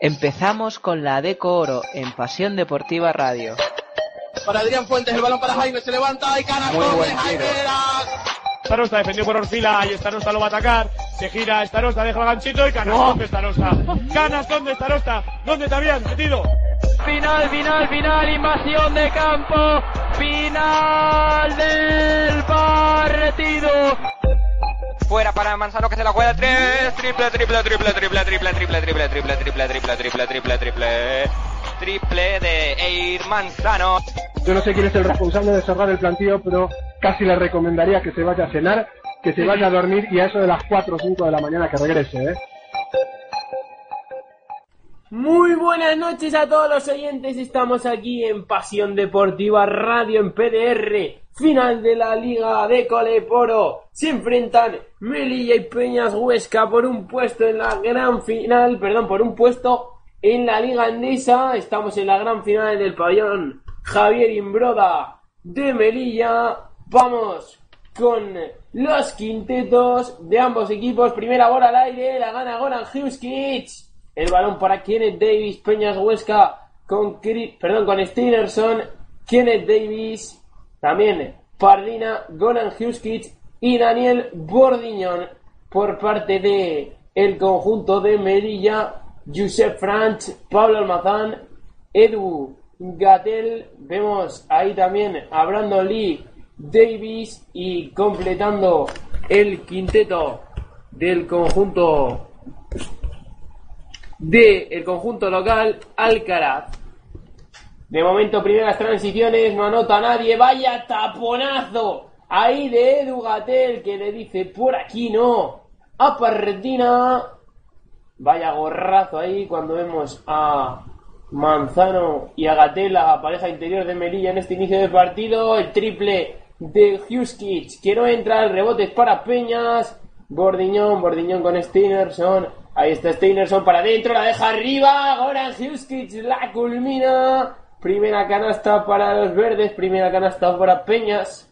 Empezamos con la Deco Oro en Pasión Deportiva Radio. Para Adrián Fuentes, el balón para Jaime, se levanta y de buen Jaime. Starosta defendió por Orfila y Starosta lo va a atacar. Se gira Starosta, deja el ganchito y canastón de Starosta. Canastón de Starosta. ¿Dónde te habían metido? Final, final, final, invasión de campo, final del partido. Fuera para Manzano que se la juega tres. Triple, triple, triple, triple, triple, triple, triple, triple, triple, triple, triple, triple, triple. Triple de Eir Manzano. Yo no sé quién es el responsable de cerrar el plantillo, pero casi le recomendaría que se vaya a cenar, que se vaya a dormir y a eso de las 4 o 5 de la mañana que regrese, ¿eh? Muy buenas noches a todos los oyentes, estamos aquí en Pasión Deportiva Radio en PDR, final de la Liga de Coleporo. Se enfrentan Melilla y Peñas Huesca por un puesto en la gran final, perdón, por un puesto en la Liga Andesa. Estamos en la gran final del pabellón Javier Imbroda de Melilla. Vamos con los quintetos de ambos equipos. Primera bola al aire, la gana Goran Huskic. El balón para Kenneth Davis, Peñas Huesca con, perdón, con Stenerson, Kenneth Davis, también Pardina, Goran Huskic y Daniel Bordiñón por parte de el conjunto de Merilla, Josep Franch, Pablo Almazán, Edu Gatel, vemos ahí también a Brandon Lee Davis y completando el quinteto del conjunto del conjunto local Alcaraz. De momento, primeras transiciones, no anota nadie. Vaya taponazo ahí de Edu Gatel que le dice por aquí no. A Pardina. Vaya gorrazo ahí cuando vemos a Manzano y a la pareja interior de Melilla en este inicio de partido. El triple de Huskic que no entra. El rebote para Peñas. Bordiñón, Bordiñón con Steinerson. Ahí está Steinerson para adentro, la deja arriba. Goran Huskic la culmina. Primera canasta para los verdes, primera canasta para Peñas.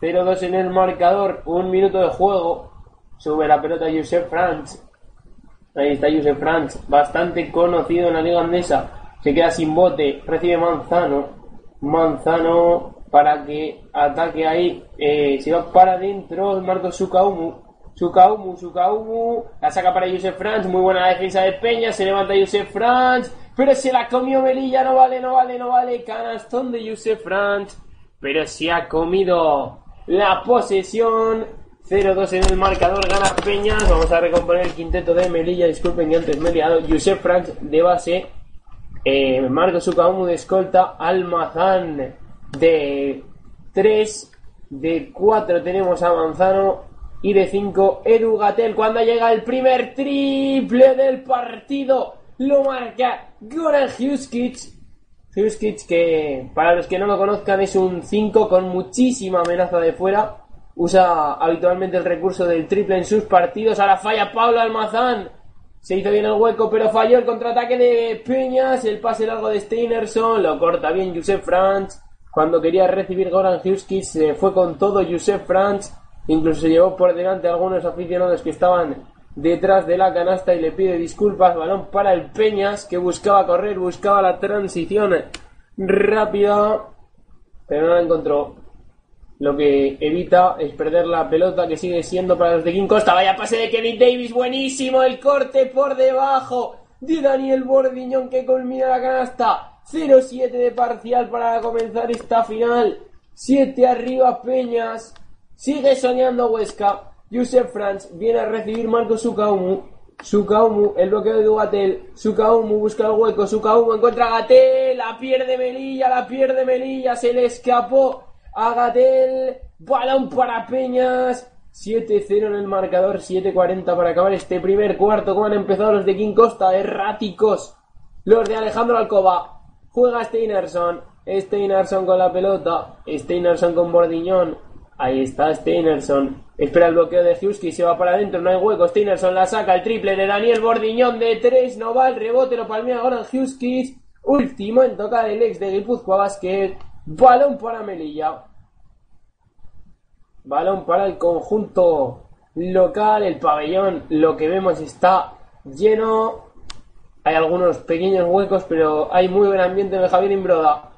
0-2 en el marcador, un minuto de juego. Sube la pelota Josep Franz. Ahí está Josep Franz, bastante conocido en la liga andesa. Se queda sin bote, recibe Manzano. Manzano para que ataque ahí. Eh, se va para adentro Marcos Sukaumu. Sukaumu, Sukaumu. La saca para Josep Franz. Muy buena defensa de Peña. Se levanta Josep Franz. Pero se la comió Melilla. No vale, no vale, no vale. Canastón de Josep Franz. Pero se ha comido la posesión. 0-2 en el marcador. Gana Peñas. Vamos a recomponer el quinteto de Melilla. Disculpen que antes me he liado. Josep Franz de base. Eh, Marcos Sukaumu de escolta. Almazán de 3. De 4 tenemos a Manzano. Y de 5 Edu Gatel. Cuando llega el primer triple del partido. Lo marca Goran Huskic. Huskic que para los que no lo conozcan es un 5 con muchísima amenaza de fuera. Usa habitualmente el recurso del triple en sus partidos. Ahora falla Pablo Almazán. Se hizo bien el hueco, pero falló el contraataque de Peñas. El pase largo de Steinerson. Lo corta bien Josep Franz. Cuando quería recibir Goran Huskic, se fue con todo Josep Franz. Incluso se llevó por delante a algunos aficionados que estaban detrás de la canasta y le pide disculpas. Balón para el Peñas, que buscaba correr, buscaba la transición rápida, pero no la encontró. Lo que evita es perder la pelota que sigue siendo para los de King Costa. Vaya pase de Kevin Davis, buenísimo. El corte por debajo de Daniel Bordiñón que culmina la canasta. 0-7 de parcial para comenzar esta final. 7 arriba Peñas. Sigue soñando Huesca. Josep Franz viene a recibir Marco Sukaumu. Sukaumu, el bloqueo de Dugatel. Sukaumu busca el hueco. Sukaumu encuentra a Gatel. La pierde Melilla, la pierde Melilla. Se le escapó a Gatel. Balón para Peñas. 7-0 en el marcador. 7-40 para acabar este primer cuarto. Como han empezado los de King Costa. Erráticos. Los de Alejandro Alcoba. Juega Steinerson. Steinerson con la pelota. Steinerson con Bordiñón. Ahí está Steinerson. Espera el bloqueo de Husky. Se va para adentro. No hay hueco. Steinerson la saca. El triple de Daniel Bordiñón de 3. No va el rebote. Lo palmea ahora Husky. Último en tocar el ex de Guipúzcoa Basket. Balón para Melilla. Balón para el conjunto local. El pabellón, lo que vemos, está lleno. hay algunos pequeños huecos, pero hay muy buen ambiente en el Javier Imbroda.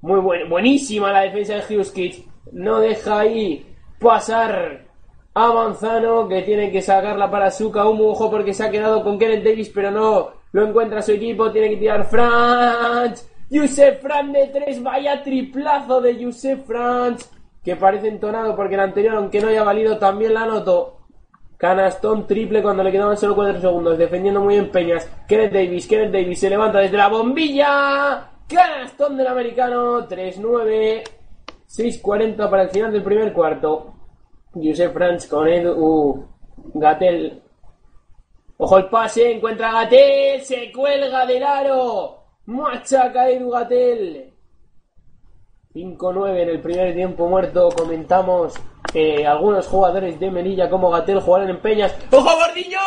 Muy buen, buenísima la defensa de Huskic. No deja ahí pasar a Manzano, que tiene que sacarla para Suka. Un ojo porque se ha quedado con Kenneth Davis, pero no lo encuentra su equipo. Tiene que tirar Franz. Yusef Franz de tres. Vaya triplazo de Yusef Franz. Que parece entonado porque el anterior, aunque no haya valido, también la anotó. Canastón triple cuando le quedaban solo 4 segundos. Defendiendo muy bien Peñas. Kenneth Davis. Kenneth Davis se levanta desde la bombilla. Canastón del americano. 3-9. 6-40 para el final del primer cuarto. Josep Franz con Edu uh, Gatel. Ojo el pase. Encuentra a Gatel. Se cuelga del aro. Machaca Edu Gatel. 5-9 en el primer tiempo muerto. Comentamos que algunos jugadores de Melilla como Gatel jugaron en Peñas. ¡Ojo Bordiñón!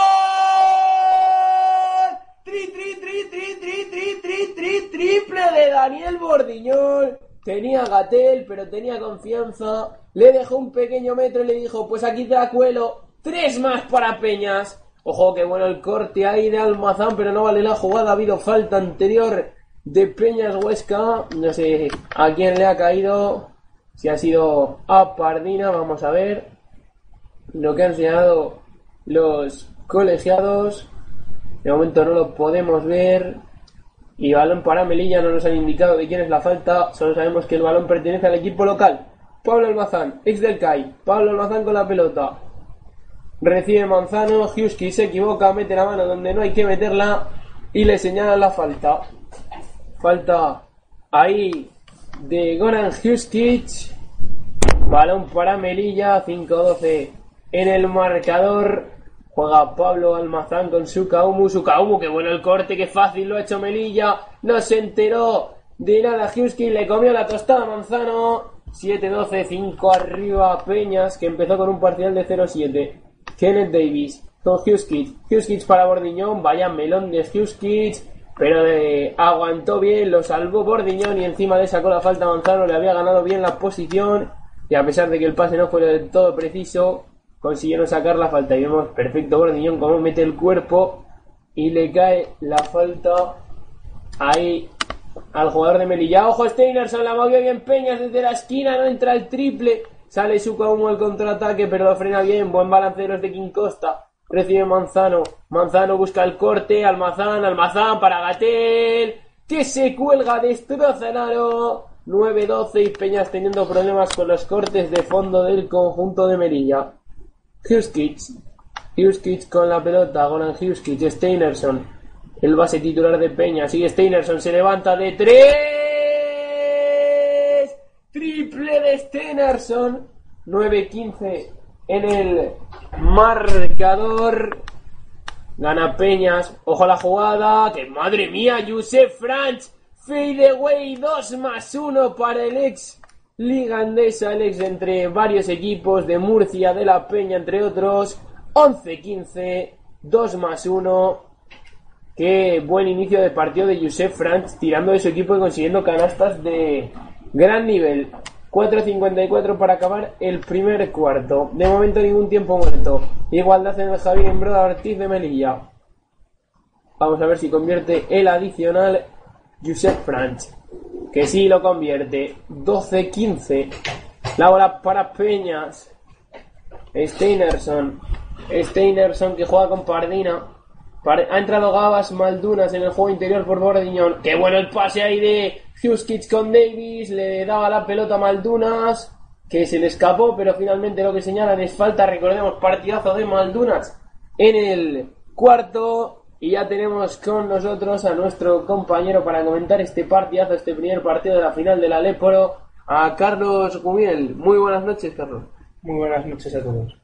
Tri, tri, tri, tri, tri, tri, tri, tri, triple de Daniel Bordiñón. Tenía Gatel, pero tenía confianza. Le dejó un pequeño metro y le dijo, pues aquí te la cuelo. Tres más para Peñas. Ojo, que bueno el corte ahí de Almazán, pero no vale la jugada. Ha habido falta anterior de Peñas Huesca. No sé a quién le ha caído. Si ha sido a Pardina, vamos a ver lo que han enseñado los colegiados. De momento no lo podemos ver. Y balón para Melilla, no nos han indicado de quién es la falta. Solo sabemos que el balón pertenece al equipo local. Pablo Almazán, ex del CAI. Pablo Almazán con la pelota. Recibe Manzano, Husky se equivoca, mete la mano donde no hay que meterla y le señala la falta. Falta ahí de Goran Huskic. Balón para Melilla, 5-12 en el marcador. Juega Pablo Almazán con Sukaumu. Sukaumu, que bueno el corte, que fácil lo ha hecho Melilla. No se enteró de nada Huskic, le comió la tostada Manzano. 7-12, 5 arriba Peñas, que empezó con un parcial de 0-7. Kenneth Davis con Huskic. Huskic para Bordiñón, vaya melón de Huskic. Pero eh, aguantó bien, lo salvó Bordiñón y encima le sacó la falta a Manzano, le había ganado bien la posición. Y a pesar de que el pase no fue del todo preciso, consiguieron sacar la falta. Y vemos perfecto Bordiñón cómo mete el cuerpo y le cae la falta ahí al jugador de Melilla. Ojo, Steinerson la movió bien Peñas desde la esquina, no entra el triple. Sale su como el contraataque, pero lo frena bien. Buen balance de los King Costa. Recibe Manzano. Manzano busca el corte. Almazán, Almazán para Gatel. Que se cuelga, destroza el aro. 9-12 y Peñas teniendo problemas con los cortes de fondo del conjunto de Melilla. Huskic. Huskic con la pelota. Goran Huskic. Steinerson. El base titular de Peña. Sigue Steinerson. Se levanta de 3. Triple de Steinerson. 9-15 en el marcador. Gana Peñas. Ojo a la jugada. Que madre mía. Josep Franch. Fade away. 2 más 1 para el ex Liga Andesa. El ex entre varios equipos de Murcia, de la Peña, entre otros. 11-15. 2 más 1. Qué buen inicio de partido de Josep Franz tirando de su equipo y consiguiendo canastas de gran nivel. 4.54 para acabar el primer cuarto. De momento ningún tiempo muerto. Igualdad en el Javier Embroda Ortiz de Melilla. Vamos a ver si convierte el adicional Josep Franz. Que sí lo convierte. 12-15. La bola para Peñas. Steinerson. Steinerson que juega con Pardina. Ha entrado Gabas Maldunas en el juego interior por Bordiñón. Qué bueno el pase ahí de Huskic con Davis. Le daba la pelota a Maldunas. Que se le escapó, pero finalmente lo que señalan es falta. Recordemos, partidazo de Maldunas en el cuarto. Y ya tenemos con nosotros a nuestro compañero para comentar este partidazo, este primer partido de la final de la Leporo, a Carlos Gumiel. Muy buenas noches, Carlos. Muy buenas noches a todos.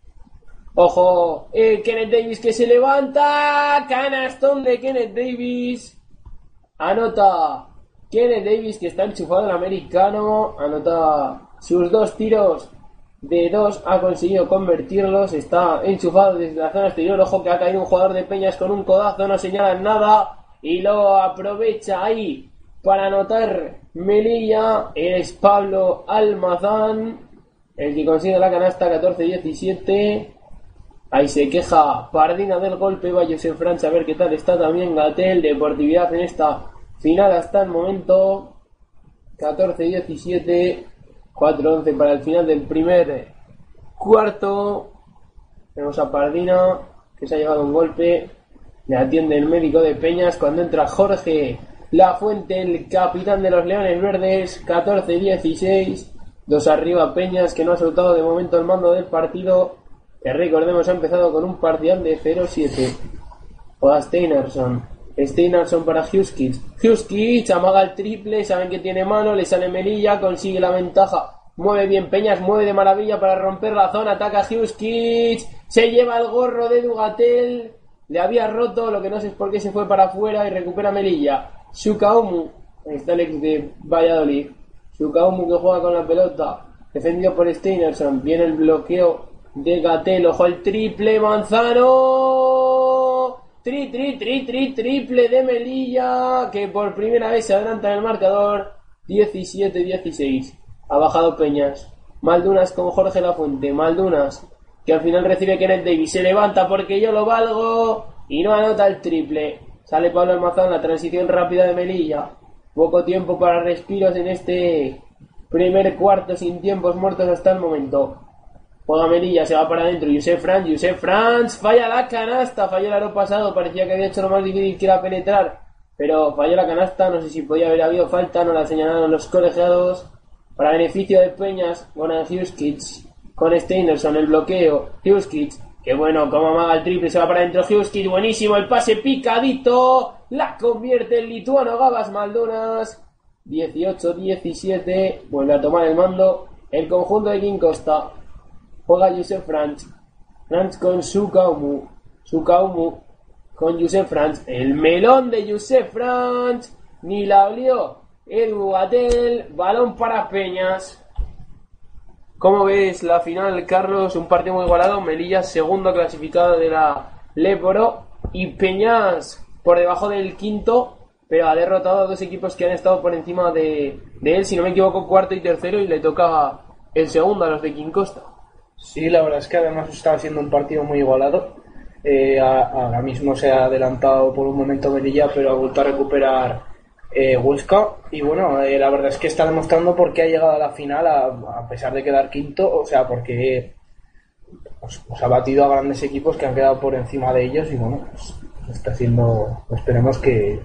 Ojo, eh, Kenneth Davis que se levanta. Canastón de Kenneth Davis. Anota Kenneth Davis que está enchufado al americano. Anota sus dos tiros de dos. Ha conseguido convertirlos. Está enchufado desde la zona exterior. Ojo que ha caído un jugador de Peñas con un codazo. No señalan nada. Y lo aprovecha ahí para anotar Melilla. Es Pablo Almazán. El que consigue la canasta 14-17. Ahí se queja Pardina del golpe, va Josef Franch a ver qué tal está también Gatel, Deportividad en esta final hasta el momento. 14-17, 4-11 para el final del primer cuarto. Tenemos a Pardina que se ha llevado un golpe. Le atiende el médico de Peñas cuando entra Jorge La Fuente, el capitán de los Leones Verdes. 14-16. Dos arriba Peñas que no ha soltado de momento el mando del partido. Que recordemos ha empezado con un parcial de 0-7. Juega Steinerson para Huskic. Huskic amaga el triple, saben que tiene mano, le sale Melilla, consigue la ventaja. Mueve bien Peñas, mueve de maravilla para romper la zona, ataca Huskic, se lleva el gorro de Dugatel, le había roto, lo que no sé es por qué se fue para afuera y recupera Melilla. Shukaumu, ahí está el ex de Valladolid. Shukaumu que juega con la pelota, defendido por Steinerson, viene el bloqueo de Gatel, ojo el triple, Manzano. Tri, tri, tri, tri, triple de Melilla, que por primera vez se adelanta en el marcador. 17-16. Ha bajado Peñas. Maldunas con Jorge Lafuente. Maldunas, que al final recibe Kenneth Davis. Se levanta porque yo lo valgo. Y no anota el triple. Sale Pablo Almazán, la transición rápida de Melilla. Poco tiempo para respiros en este primer cuarto sin tiempos muertos hasta el momento. Juega Melilla, se va para adentro. Josef Franz, Josef Franz, falla la canasta. Falló el aro pasado, parecía que había hecho lo más difícil que era penetrar. Pero falló la canasta, no sé si podía haber habido falta, no la señalaron los colegiados. Para beneficio de Peñas, Goran Huskic con Steinerson, el bloqueo. Huskic, que bueno, como amaga el triple, se va para adentro. Huskic, buenísimo, el pase picadito. La convierte el lituano Gabas Maldonas. 18-17, vuelve a tomar el mando. El conjunto de King Costa. Juega Josef Franz. Franz con Sukaumu. Sukaumu con Josef Franz. El melón de Josef Franz. Ni la olió. Edu Gatel. Balón para Peñas. ¿Cómo ves la final, Carlos? Un partido muy igualado. Melilla, segundo clasificado de la Leporo. Y Peñas por debajo del quinto. Pero ha derrotado a dos equipos que han estado por encima de, de él. Si no me equivoco, cuarto y tercero. Y le toca el segundo a los de King Costa. Sí, la verdad es que además está siendo un partido muy igualado. Eh, ahora mismo se ha adelantado por un momento Melilla, pero ha vuelto a recuperar eh, Huesca. Y bueno, eh, la verdad es que está demostrando por qué ha llegado a la final a, pesar de quedar quinto. O sea, porque pues, pues ha batido a grandes equipos que han quedado por encima de ellos. Y bueno, pues, está haciendo. Esperemos que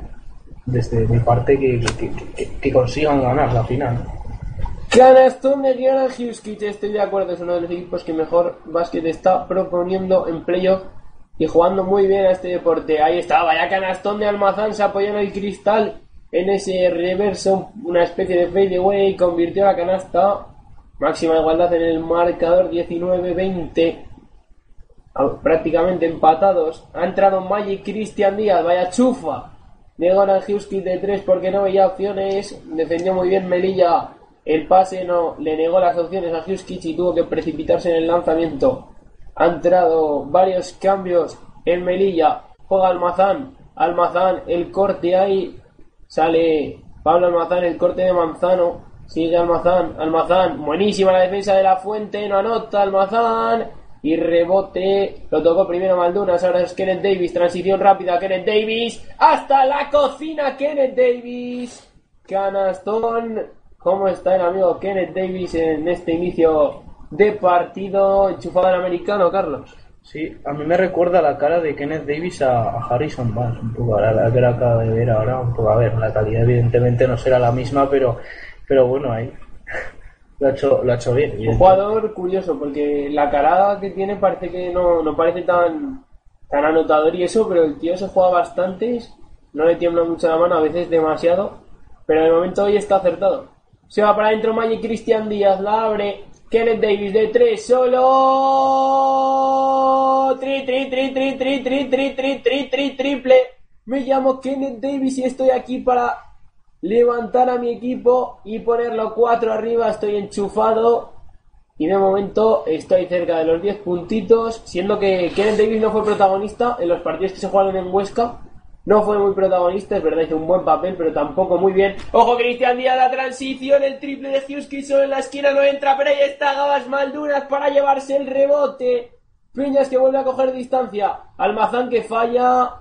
desde mi parte que consigan ganar la final. Canastón de Gioran Huskic, estoy de acuerdo, es uno de los equipos que mejor básquet está proponiendo en playoff y jugando muy bien a este deporte. Ahí está, vaya canastón de Almazán, se apoyó en el cristal en ese reverso, una especie de fadeaway, convirtió la canasta. Máxima igualdad en el marcador 19-20. Ah, Prácticamente empatados. Ha entrado Magic Cristian Díaz, vaya chufa. De Goran Huskic de 3 porque no veía opciones. Defendió muy bien Melilla. El pase no le negó las opciones a Huskic y tuvo que precipitarse en el lanzamiento. Ha entrado varios cambios en Melilla. Juega Almazán. Almazán, el corte ahí. Sale Pablo Almazán, el corte de Manzano. Sigue Almazán. Almazán, buenísima la defensa de la fuente. No anota Almazán. Y rebote. Lo tocó primero Maldunas. Ahora es Kenneth Davis. Transición rápida. Kenneth Davis. Hasta la cocina. Kenneth Davis. Canastón. ¿Cómo está el amigo Kenneth Davis en este inicio de partido? Enchufado al americano, Carlos. Sí, a mí me recuerda la cara de Kenneth Davis a, a Harrison Barnes, un poco, ahora la que la acabo de ver ahora, un poco, a ver, la calidad evidentemente no será la misma, pero, pero bueno, ahí lo ha hecho, lo ha hecho bien. Un jugador curioso, porque la cara que tiene parece que no, no parece tan, tan anotador y eso, pero el tío se juega bastantes, no le tiembla mucho la mano, a veces demasiado, pero de momento hoy está acertado. Se va para adentro Magic Cristian Díaz, la abre. Kenneth Davis de 3 solo. Tri, tri, tri, tri, tri, tri, tri, tri, tri, tri, triple. Me llamo Kenneth Davis y estoy aquí para levantar a mi equipo y ponerlo 4 arriba. Estoy enchufado. Y de momento estoy cerca de los 10 puntitos, siendo que Kenneth Davis no fue protagonista en los partidos que se jugaron en Huesca. No fue muy protagonista, es verdad, hizo un buen papel, pero tampoco muy bien. Ojo, Cristian Díaz, la transición, el triple de Huskill solo en la esquina no entra, pero ahí está Gabas Maldunas para llevarse el rebote. Peñas que vuelve a coger distancia. Almazán que falla.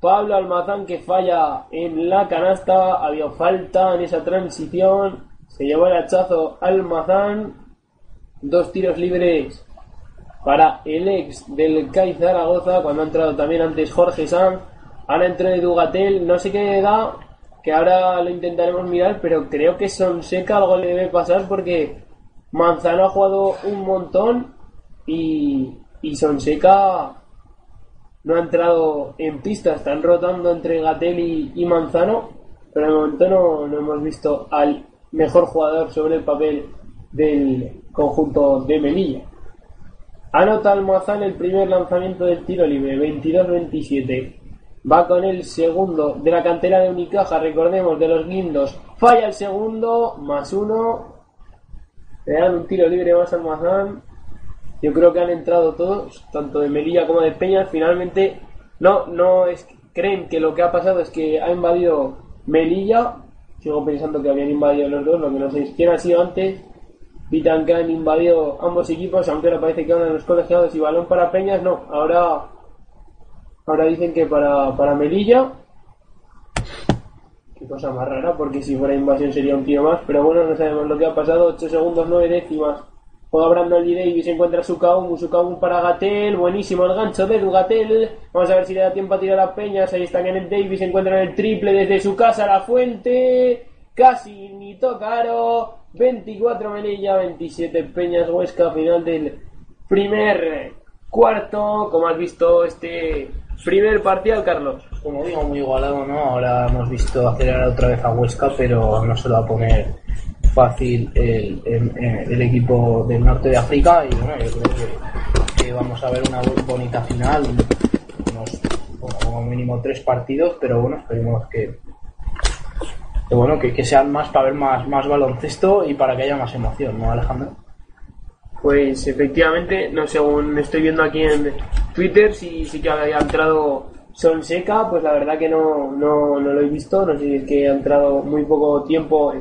Pablo Almazán que falla en la canasta. Había falta en esa transición. Se llevó el hachazo Almazán. Dos tiros libres para el ex del CAI Zaragoza. Cuando ha entrado también antes Jorge Sanz. Ahora entró de Dugatel. No sé qué da. Que ahora lo intentaremos mirar. Pero creo que Sonseca algo le debe pasar porque Manzano ha jugado un montón y, y Sonseca no ha entrado en pista, están rotando entre Gatel y, y Manzano, pero de momento no, no hemos visto al mejor jugador sobre el papel del conjunto de Melilla. Anota Almazán el primer lanzamiento del tiro libre, 22-27. Va con el segundo de la cantera de Unicaja, recordemos, de los lindos. Falla el segundo, más uno. Le dan un tiro libre más al Almazán. Yo creo que han entrado todos, tanto de Melilla como de Peñas. Finalmente, no, no es, creen que lo que ha pasado es que ha invadido Melilla. Sigo pensando que habían invadido los dos, lo que no sé quién ha sido antes. Han invadido ambos equipos, aunque ahora parece que van los colegiados y balón para Peñas, no. Ahora, ahora dicen que para, para Melilla. Qué cosa más rara, porque si fuera invasión sería un tiro más, pero bueno, no sabemos lo que ha pasado. 8 segundos, 9 décimas. Juega Brandon Lee Davis, encuentra su Sukaum, Sukaum para Gatel, buenísimo el gancho de Gatel. Vamos a ver si le da tiempo a tirar a Peñas. Ahí está Kenneth Davis, encuentra el triple desde su casa, la fuente. Casi ni tocaro. 24 Melilla, 27 Peñas Huesca, final del primer cuarto. Como has visto este primer partido, Carlos. Como digo, muy igualado, ¿no? Ahora hemos visto acelerar otra vez a Huesca, pero no se lo va a poner fácil el, el, el equipo del norte de África y bueno, yo creo que, que vamos a ver una bonita final, unos, como mínimo tres partidos, pero bueno, esperemos que, que bueno, que, que, sean más para ver más, más baloncesto y para que haya más emoción, ¿no, Alejandro? Pues efectivamente, no según estoy viendo aquí en Twitter, sí, sí que había entrado Sonseca, pues la verdad que no, no, no lo he visto, no sé si es que ha entrado muy poco tiempo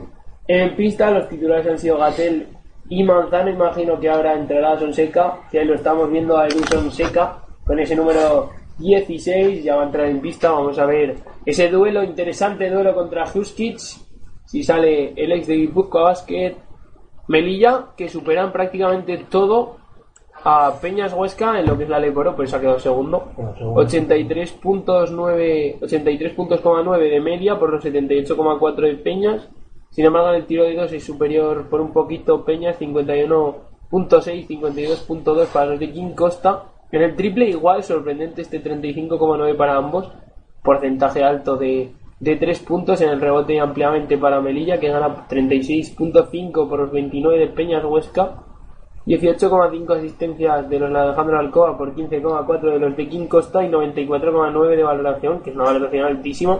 en pista los titulares han sido Gatel y Manzano. Imagino que ahora entrará Sonseca, que ahí lo estamos viendo a Edu Sonseca con ese número 16. Ya va a entrar en pista. Vamos a ver ese duelo, interesante duelo contra Huskic. Si sale el ex de Guipúzcoa Basket, Melilla, que superan prácticamente todo a Peñas Huesca en lo que es la ley por pues ha quedado segundo. 83 puntos 9, 83 puntos, 9 de media por los 78,4 de Peñas. Sin embargo, en el tiro de dos es superior por un poquito Peñas, 51.6, 52.2 para los de King Costa. En el triple igual, sorprendente este 35,9 para ambos. Porcentaje alto de, de 3 puntos en el rebote ampliamente para Melilla, que gana 36.5 por los 29 de Peñas Huesca. 18,5 asistencias de los de Alejandro Alcoa por 15,4 de los de King Costa y 94,9 de valoración, que es una valoración altísima,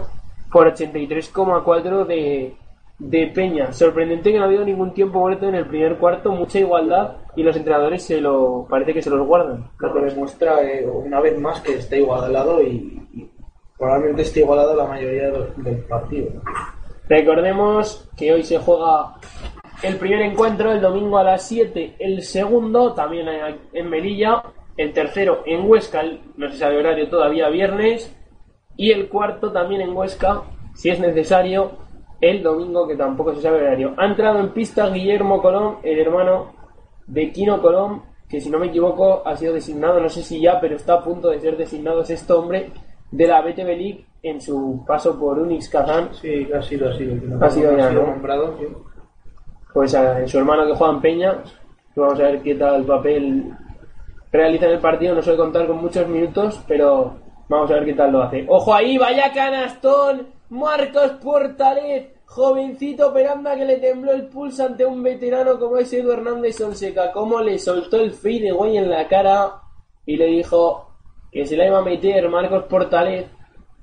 por 83,4 de, de Peña. Sorprendente que no ha habido ningún tiempo muerto en el primer cuarto, mucha igualdad y los entrenadores se lo parece que se los guardan. Lo que demuestra eh, una vez más que está igualado y, y probablemente esté igualado la mayoría de, del partido. Recordemos que hoy se juega el primer encuentro el domingo a las 7, el segundo también en Melilla, el tercero en Huesca, no se sabe horario todavía, viernes, y el cuarto también en Huesca, si es necesario, el domingo, que tampoco se sabe horario. Ha entrado en pista Guillermo Colón, el hermano de Kino Colón, que si no me equivoco ha sido designado, no sé si ya, pero está a punto de ser designado es este hombre de la BTB League en su paso por Unix Kazan. Sí, ha sido, ha sido. Ha sido ya, ¿no? nombrado, sí. Pues a su hermano que juega en Peña, vamos a ver qué tal papel realiza en el partido, no suele contar con muchos minutos, pero vamos a ver qué tal lo hace. ¡Ojo ahí! ¡Vaya canastón! Marcos Portalet, jovencito peramba que le tembló el pulso ante un veterano como es Edu Hernández Sonseca. Cómo le soltó el fade güey en la cara y le dijo que se la iba a meter Marcos Portalet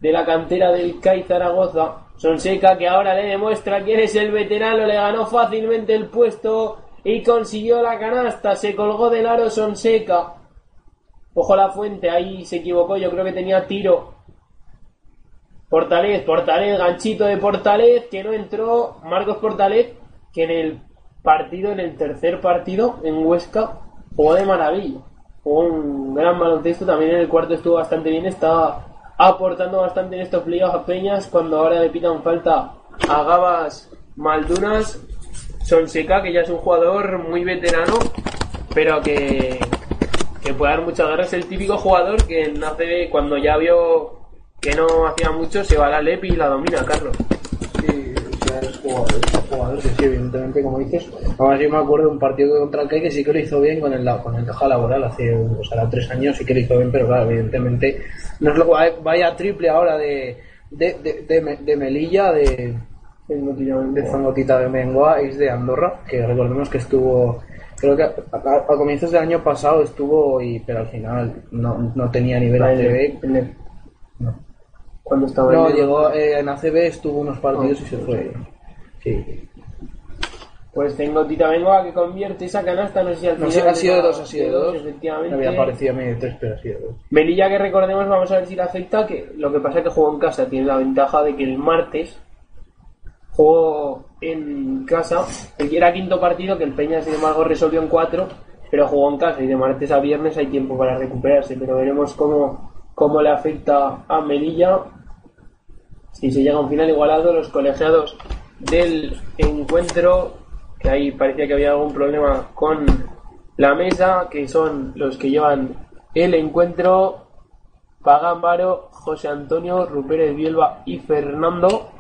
de la cantera del CAI Zaragoza. Sonseca que ahora le demuestra quién es el veterano, le ganó fácilmente el puesto y consiguió la canasta. Se colgó del aro Sonseca. Ojo la fuente, ahí se equivocó, yo creo que tenía tiro Portalez, Portalez, ganchito de Portalez, que no entró Marcos Portalez, que en el partido, en el tercer partido, en Huesca, jugó de maravilla. jugó un gran baloncesto, también en el cuarto estuvo bastante bien, está aportando bastante en estos playoffs a Peñas, cuando ahora le pitan falta a Gabas Maldunas, Sonseca, que ya es un jugador muy veterano, pero que, que puede dar mucha guerra, es el típico jugador que nace cuando ya vio que no hacía mucho, se va a la LEP y la domina, Carlos. Sí, o sea, es jugador, es jugador que sí, evidentemente, como dices. Además, yo me acuerdo de un partido contra el CAI que sí que lo hizo bien con el, con el caja laboral hace, o sea, tres años, sí que lo hizo bien, pero claro, evidentemente, no es lo vaya triple ahora de, de, de, de, Me- de Melilla, de, de Zangotita de Mengoa, es de Andorra, que recordemos que estuvo, creo que a, a- a comienzos del año pasado estuvo, y, pero al final no, no tenía nivel ACB. el- Cuando estaba No, en el- llegó eh, en ACB, estuvo unos partidos y se fue. Sí. Pues tengo Tita Bengoa que convierte esa canasta, no sé si al No final. sé, ha sido de dos, ha sido de dos. Efectivamente. Me había parecido a mí de tres, pero ha sido de dos. Melilla que recordemos, vamos a ver si le afecta, que lo que pasa es que jugó en casa, tiene la ventaja de que el martes jugó en casa, el que era quinto partido, que el Peña sin embargo resolvió en cuatro, pero jugó en casa y de martes a viernes hay tiempo para recuperarse, pero veremos cómo, cómo le afecta a Melilla. Si se llega a un final igualado, los colegiados del encuentro, que ahí parecía que había algún problema con la mesa, que son los que llevan el encuentro, Pagámbaro, José Antonio, Rupérez Bielba y Fernando,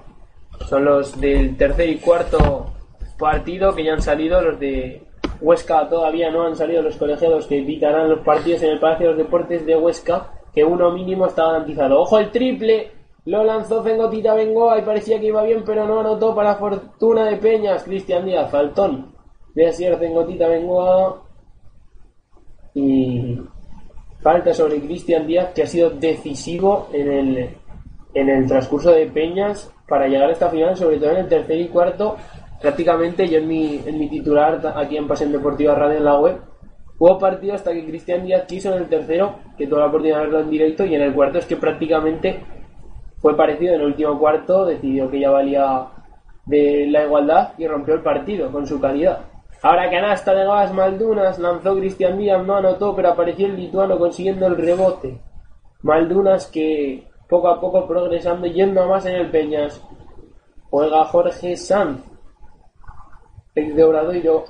son los del tercer y cuarto partido que ya han salido, los de Huesca todavía no han salido. Los colegiados que evitarán los partidos en el Palacio de los Deportes de Huesca, que uno mínimo está garantizado. Ojo el triple, lo lanzó Fengotita Bengoa y parecía que iba bien, pero no anotó para fortuna de Peñas. Cristian Díaz, faltón de Asier Fengotita Bengoa y falta sobre Cristian Díaz que ha sido decisivo en el, en el transcurso de Peñas para llegar a esta final, sobre todo en el tercer y cuarto. Prácticamente yo en mi, en mi titular aquí en Pasión Deportiva Radio en la web Hubo partido hasta que Cristian Díaz quiso en el tercero, que tuvo la oportunidad de verlo en directo, y en el cuarto es que prácticamente fue parecido. En el último cuarto decidió que ya valía de la igualdad y rompió el partido con su calidad. Ahora canasta de Gas Maldunas, lanzó Cristian Díaz, no anotó, pero apareció el lituano consiguiendo el rebote. Maldunas que poco a poco progresando, yendo a más en el Peñas. Juega Jorge Sanz, ex de Obradoiro.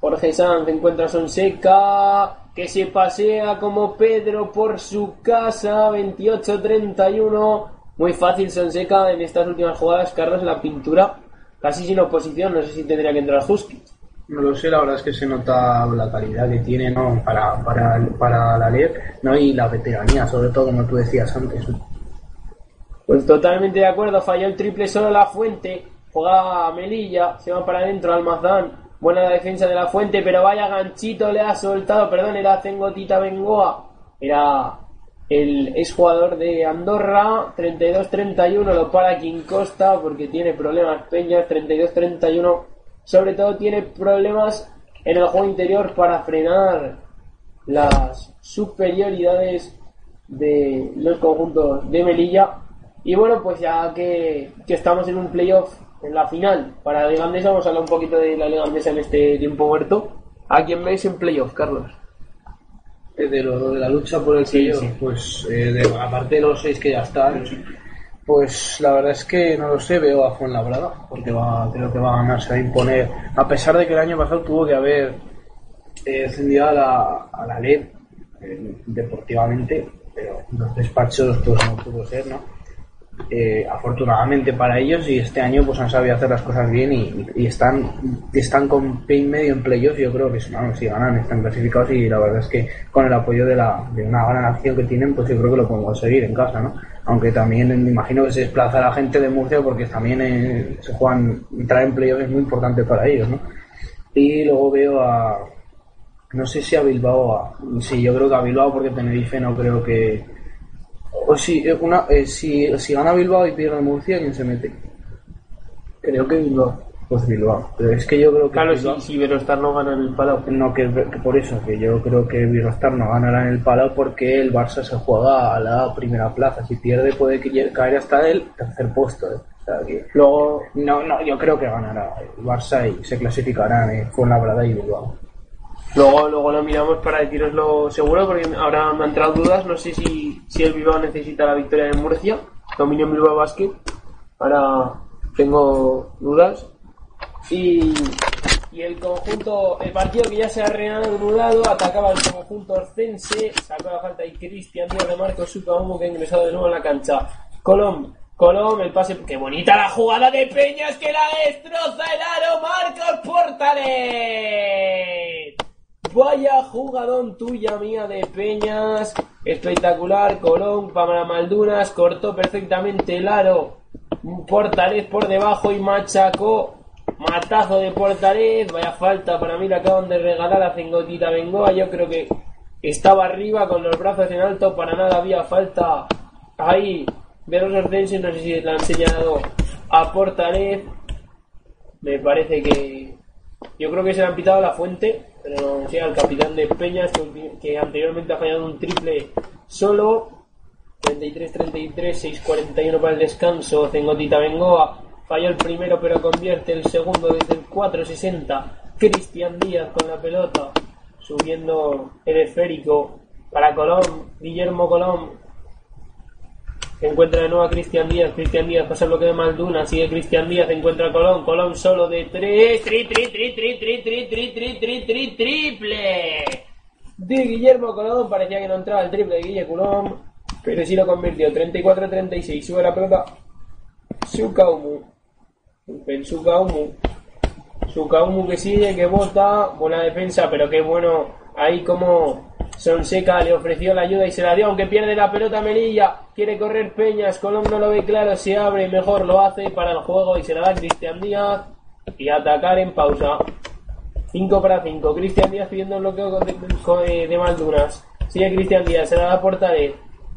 Jorge Sanz encuentra a Sonseca, que se pasea como Pedro por su casa, 28-31. Muy fácil Sonseca en estas últimas jugadas, Carlos, la pintura, casi sin oposición, no sé si tendría que entrar Husky. No lo sé, la verdad es que se nota la calidad que tiene ¿no? para, para, para la LEP ¿no? y la veteranía, sobre todo como tú decías antes. ¿no? Pues totalmente de acuerdo, falló el triple solo la fuente, juega Melilla, se va para adentro Almazán, buena la defensa de la fuente, pero vaya ganchito le ha soltado, perdón, era Cengotita Bengoa, era el exjugador de Andorra, 32-31, lo para Quien Costa porque tiene problemas Peñas, 32-31, sobre todo tiene problemas en el juego interior para frenar las superioridades de los conjuntos de Melilla. Y bueno, pues ya que estamos en un playoff en la final para la Liga Andesa, vamos a hablar un poquito de la Liga Andesa en este tiempo muerto. ¿A quién veis en playoff, Carlos? Eh, De, lo, de la lucha por el Sí, playoff, sí. pues eh, de- aparte de los seis que ya están, pues la verdad es que no lo sé, veo a Fuenlabrada, porque va, creo que va a ganar, se va a imponer, a pesar de que el año pasado tuvo que haber eh, descendido a la, a la LED eh, deportivamente, pero los despachos pues no pudo ser, ¿no? Eh, afortunadamente para ellos y este año pues han sabido hacer las cosas bien y, están están con pie y medio en playoffs yo creo que si ganan están clasificados y la verdad es que con el apoyo de, la, de una gran acción que tienen pues yo creo que lo pueden conseguir en casa ¿no? aunque también me imagino que se desplaza la gente de Murcia porque también eh, se juegan entrar en playoffs es muy importante para ellos ¿no? y luego veo a no sé si a Bilbao a, sí yo creo que a Bilbao porque Tenerife no creo que o si, eh, una, eh, si, si gana Bilbao y pierde Murcia, ¿quién se mete? Creo que Bilbao. Pues Bilbao. Pero es que yo creo que. Claro, Bilbao- si, si Verostar no gana en el Palau. No, que, que por eso, que yo creo que Birrostar no ganará en el Palau porque el Barça se juega a la primera plaza. Si pierde, puede caer hasta el tercer puesto. ¿eh? O sea que. Luego, No, no, yo creo que ganará el Barça y se clasificarán en Fuenlabrada y Bilbao. Luego, luego lo miramos para deciroslo seguro, porque ahora me han entrado dudas. No sé si, si el Bilbao necesita la victoria de Murcia. Dominio en Bilbao Basket. Ahora tengo dudas. Y, y el conjunto, el partido que ya se ha reanudado, atacaba el conjunto orcense, sacó la falta y Cristian Díaz de Marcos Sucaumo que ha ingresado de nuevo en la cancha. Colom, Colom, el pase, qué bonita la jugada de Peñas que la destroza el aro, Marcos Portales. Vaya jugadón tuya mía de Peñas, espectacular, Colón, para Maldunas, cortó perfectamente el aro, Portales por debajo y machacó Matazo de Portalez, vaya falta para mí, le acaban de regalar a Cengotita Bengoa. Yo creo que estaba arriba con los brazos en alto, para nada había falta ahí de los Ordenses. No sé si le han enseñado a Portalez. Me parece que yo creo que se le han pitado la fuente, pero sé, al capitán de Peñas, que, anteriormente ha fallado un triple solo. 33-33, 6-41 para el descanso. Cengotita Bengoa Falló el primero, pero convierte el segundo desde el 4.60. Cristian Díaz con la pelota, subiendo el esférico para Colón. Guillermo Colón encuentra de nuevo a Cristian Díaz. Cristian Díaz pasa el bloque de Malduna. Sigue Cristian Díaz, encuentra a Colón. Colón solo de 3. Tri, tri, tri, tri, tri, tri, tri, tri, tri, tri, triple. De Guillermo Colón. Parecía que no entraba el triple de Guille Colón. Pero sí lo convirtió. 34-36. Sube la pelota. Sukaumu. En Sukaumu. Sukaumu que sigue, que bota. Buena defensa, pero qué bueno. Ahí como Sonseca le ofreció la ayuda y se la dio, aunque pierde la pelota Melilla. Quiere correr Peñas. Colón no lo ve claro, se abre, mejor lo hace para el juego y se la da Cristian Díaz. Y atacar en pausa. 5 para 5. Cristian Díaz pidiendo bloqueo de, de, de Maldunas. Sigue Cristian Díaz, se la da Portales.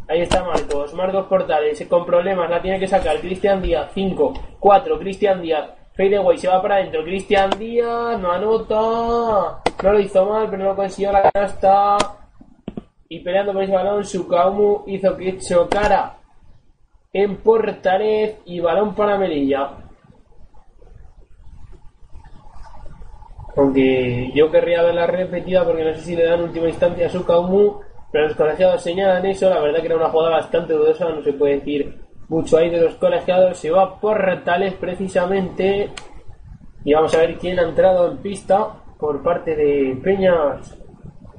Ahí está Marcos. Marcos Portales con problemas. La tiene que sacar. Cristian Díaz. 5, 4. Cristian Díaz. Fadeaway se va para adentro. Cristian Díaz no anota. No lo hizo mal, pero no consiguió la canasta. Y peleando por ese balón, Sukaumu hizo que chocara en Portales y balón para Melilla. Aunque yo querría verla repetida porque no sé si le dan última instancia a Sukaumu. Pero los colegiados señalan eso, la verdad que era una jugada bastante dudosa, no se puede decir mucho ahí de los colegiados. Se va por Retales precisamente. Y vamos a ver quién ha entrado en pista por parte de Peñas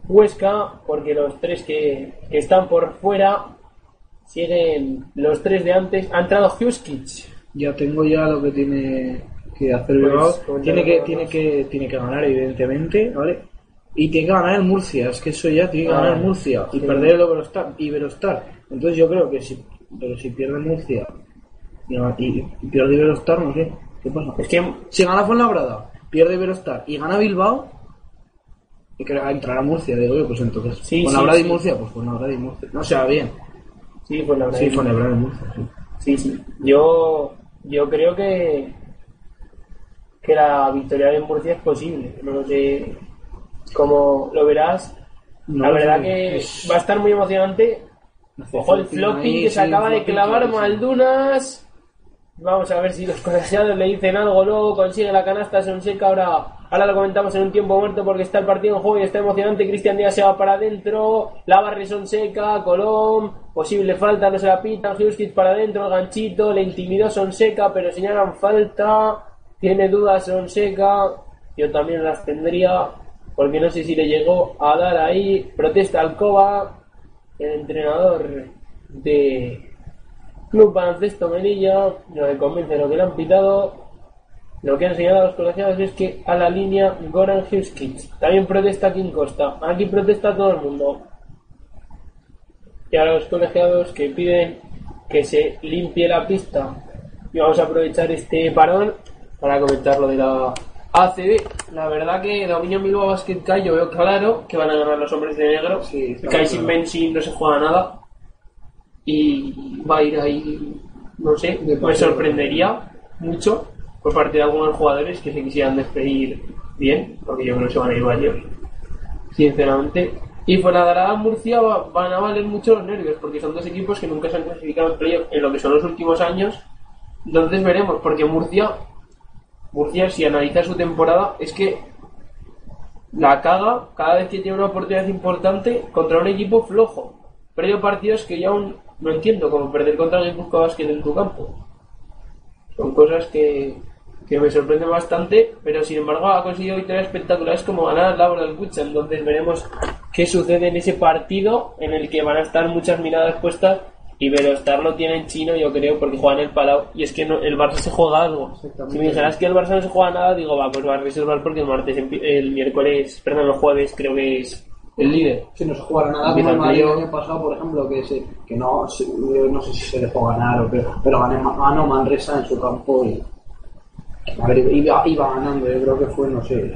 Huesca, porque los tres que, que están por fuera siguen los tres de antes. Ha entrado Huskic. Ya tengo ya lo que tiene que hacer Pues, tiene que tiene que tiene que ganar evidentemente, ¿vale? Y tiene que ganar el Murcia, es que eso ya tiene que Ah, ganar el Murcia y sí. perder el Iberostar, Iberostar. Entonces yo creo que si pero si pierde Murcia y, y- y pierde Iberostar, no sé, ¿qué pasa? Es que Si gana Fuenlabrada, pierde Iberostar y gana Bilbao, y que entrará Murcia, digo yo, pues entonces Sí, Fuenlabrada sí, sí. Murcia, pues Fuenlabrada y Murcia. No sea bien. sí, pues la verdad Sí, y Murcia, sí. Sí. Yo, yo creo que, que la victoria de Murcia es posible. No sé cómo lo verás. No, la verdad que es- va a estar muy emocionante. Ojo el Flopping que se acaba de clavar. Maldunas. Vamos a ver si los colegiados le dicen algo, luego consigue la canasta Sonseca, ahora, ahora lo comentamos en un tiempo muerto porque está el partido en juego y está emocionante, Cristian Díaz se va para adentro, la barre Sonseca, Colón, posible falta, no se la pitan, Huskic para adentro, el ganchito, le intimidó Sonseca, pero señalan falta, tiene dudas Sonseca, yo también las tendría, porque no sé si le llegó a dar ahí, protesta Alcoba, el entrenador de Club Baloncesto Melilla, lo que convence lo que le han pitado, lo que han señalado a los colegiados es que a la línea Goran Huskic. También protesta King Costa. Aquí protesta todo el mundo. Y a los colegiados que piden que se limpie la pista. Y vamos a aprovechar este parón para comentar lo de la ACB. La verdad que Dominio Bilbao Basket Kai yo veo claro que van a ganar los hombres de negro. Sí, Kai sin no se juega nada. Y va a ir ahí, no sé, me sorprendería mucho por parte de algunos jugadores que se quisieran despedir bien, porque yo creo que se van a ir varios, sinceramente. Y de la Murcia va- van a valer mucho los nervios, porque son dos equipos que nunca se han clasificado en playoff en lo que son los últimos años. Entonces veremos, porque Murcia, Murcia si analiza su temporada, es que la caga cada vez que tiene una oportunidad importante contra un equipo flojo. Perdió partidos que yo aún no entiendo, como perder contra el Guipuzcoa Basket en tu campo. Son cosas que, que me sorprenden bastante, pero sin embargo ha conseguido victorias espectaculares como ganar al Laboral Cucha. Entonces veremos qué sucede en ese partido en el que van a estar muchas miradas puestas y Verostar lo tiene en chino, yo creo, porque juega en el Palau. Y es que no, el Barça se juega algo. Si me dijeras que el Barça no se juega nada, digo, va, pues va a reservar porque el martes, el miércoles, perdón, el jueves creo que es el líder. Si no se juega nada, como el Madrid el año pasado, por ejemplo, que, se, que no, no sé si se dejó ganar, o pero, pero ganó, Manresa en su campo y iba, iba ganando, yo creo que fue, no sé,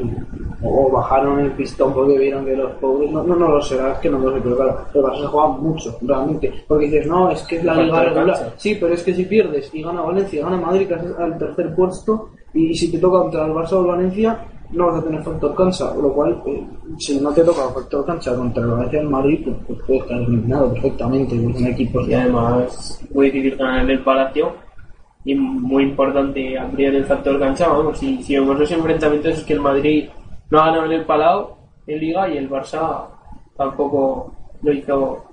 o bajaron el pistón porque vieron que los pobres, no, no, no lo sé, la verdad es que no lo sé, pero claro, el Barça se juega mucho, realmente, porque dices, no, es que es la liga regular, sí, pero es que si pierdes y gana Valencia, gana Madrid, que es al tercer puesto, y si te toca contra el Barça o el Valencia, no vas a tener factor cancha, lo cual, eh, si no te toca factor cancha contra el Valencia en Madrid, pues, pues puedes estar eliminado perfectamente, son equipos Y además, muy difícil ganar en el Palacio. Y muy importante ampliar el factor cancha. Vamos, si, si vemos los enfrentamientos, es que el Madrid no ha ganado en el Palau, en Liga, y el Barça tampoco lo hizo.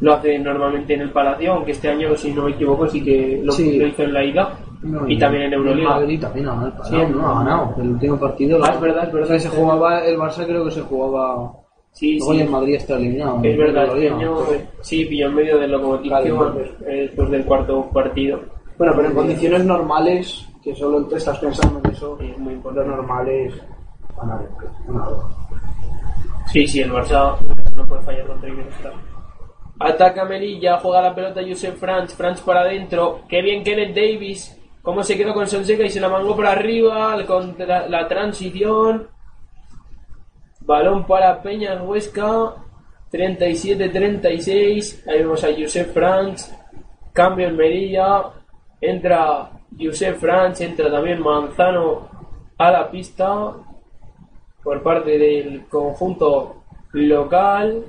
Lo hace normalmente en el Palacio, aunque este año, si no me equivoco, sí que lo, Sí. lo hizo en la ida No, y también en Euroliga. Madrid también ha ganado el Sí, no ha ganado. El último partido. Ah, es verdad, es verdad. O sea, se jugaba, el Barça creo que se jugaba. Sí, Luego sí. el Madrid está eliminado. Es verdad, este año eh, sí pilló en medio Kiev, vale. eh, después del cuarto partido. Bueno, pero en condiciones normales, que solo te estás pensando en eso, es muy importante. normal es ganar. Sí, sí, el Barça no puede fallar contra el Iberostar. Ataca Melilla, juega la pelota Josep Franz, Franz para adentro. Qué bien Kenneth Davis. Cómo se quedó con Sonseca y se la mangó por arriba. la transición. Balón para Peñas Huesca. 37-36. Ahí vemos a Josep Franz. Cambio en Melilla. Entra Josep Franz. Entra también Manzano a la pista por parte del conjunto local.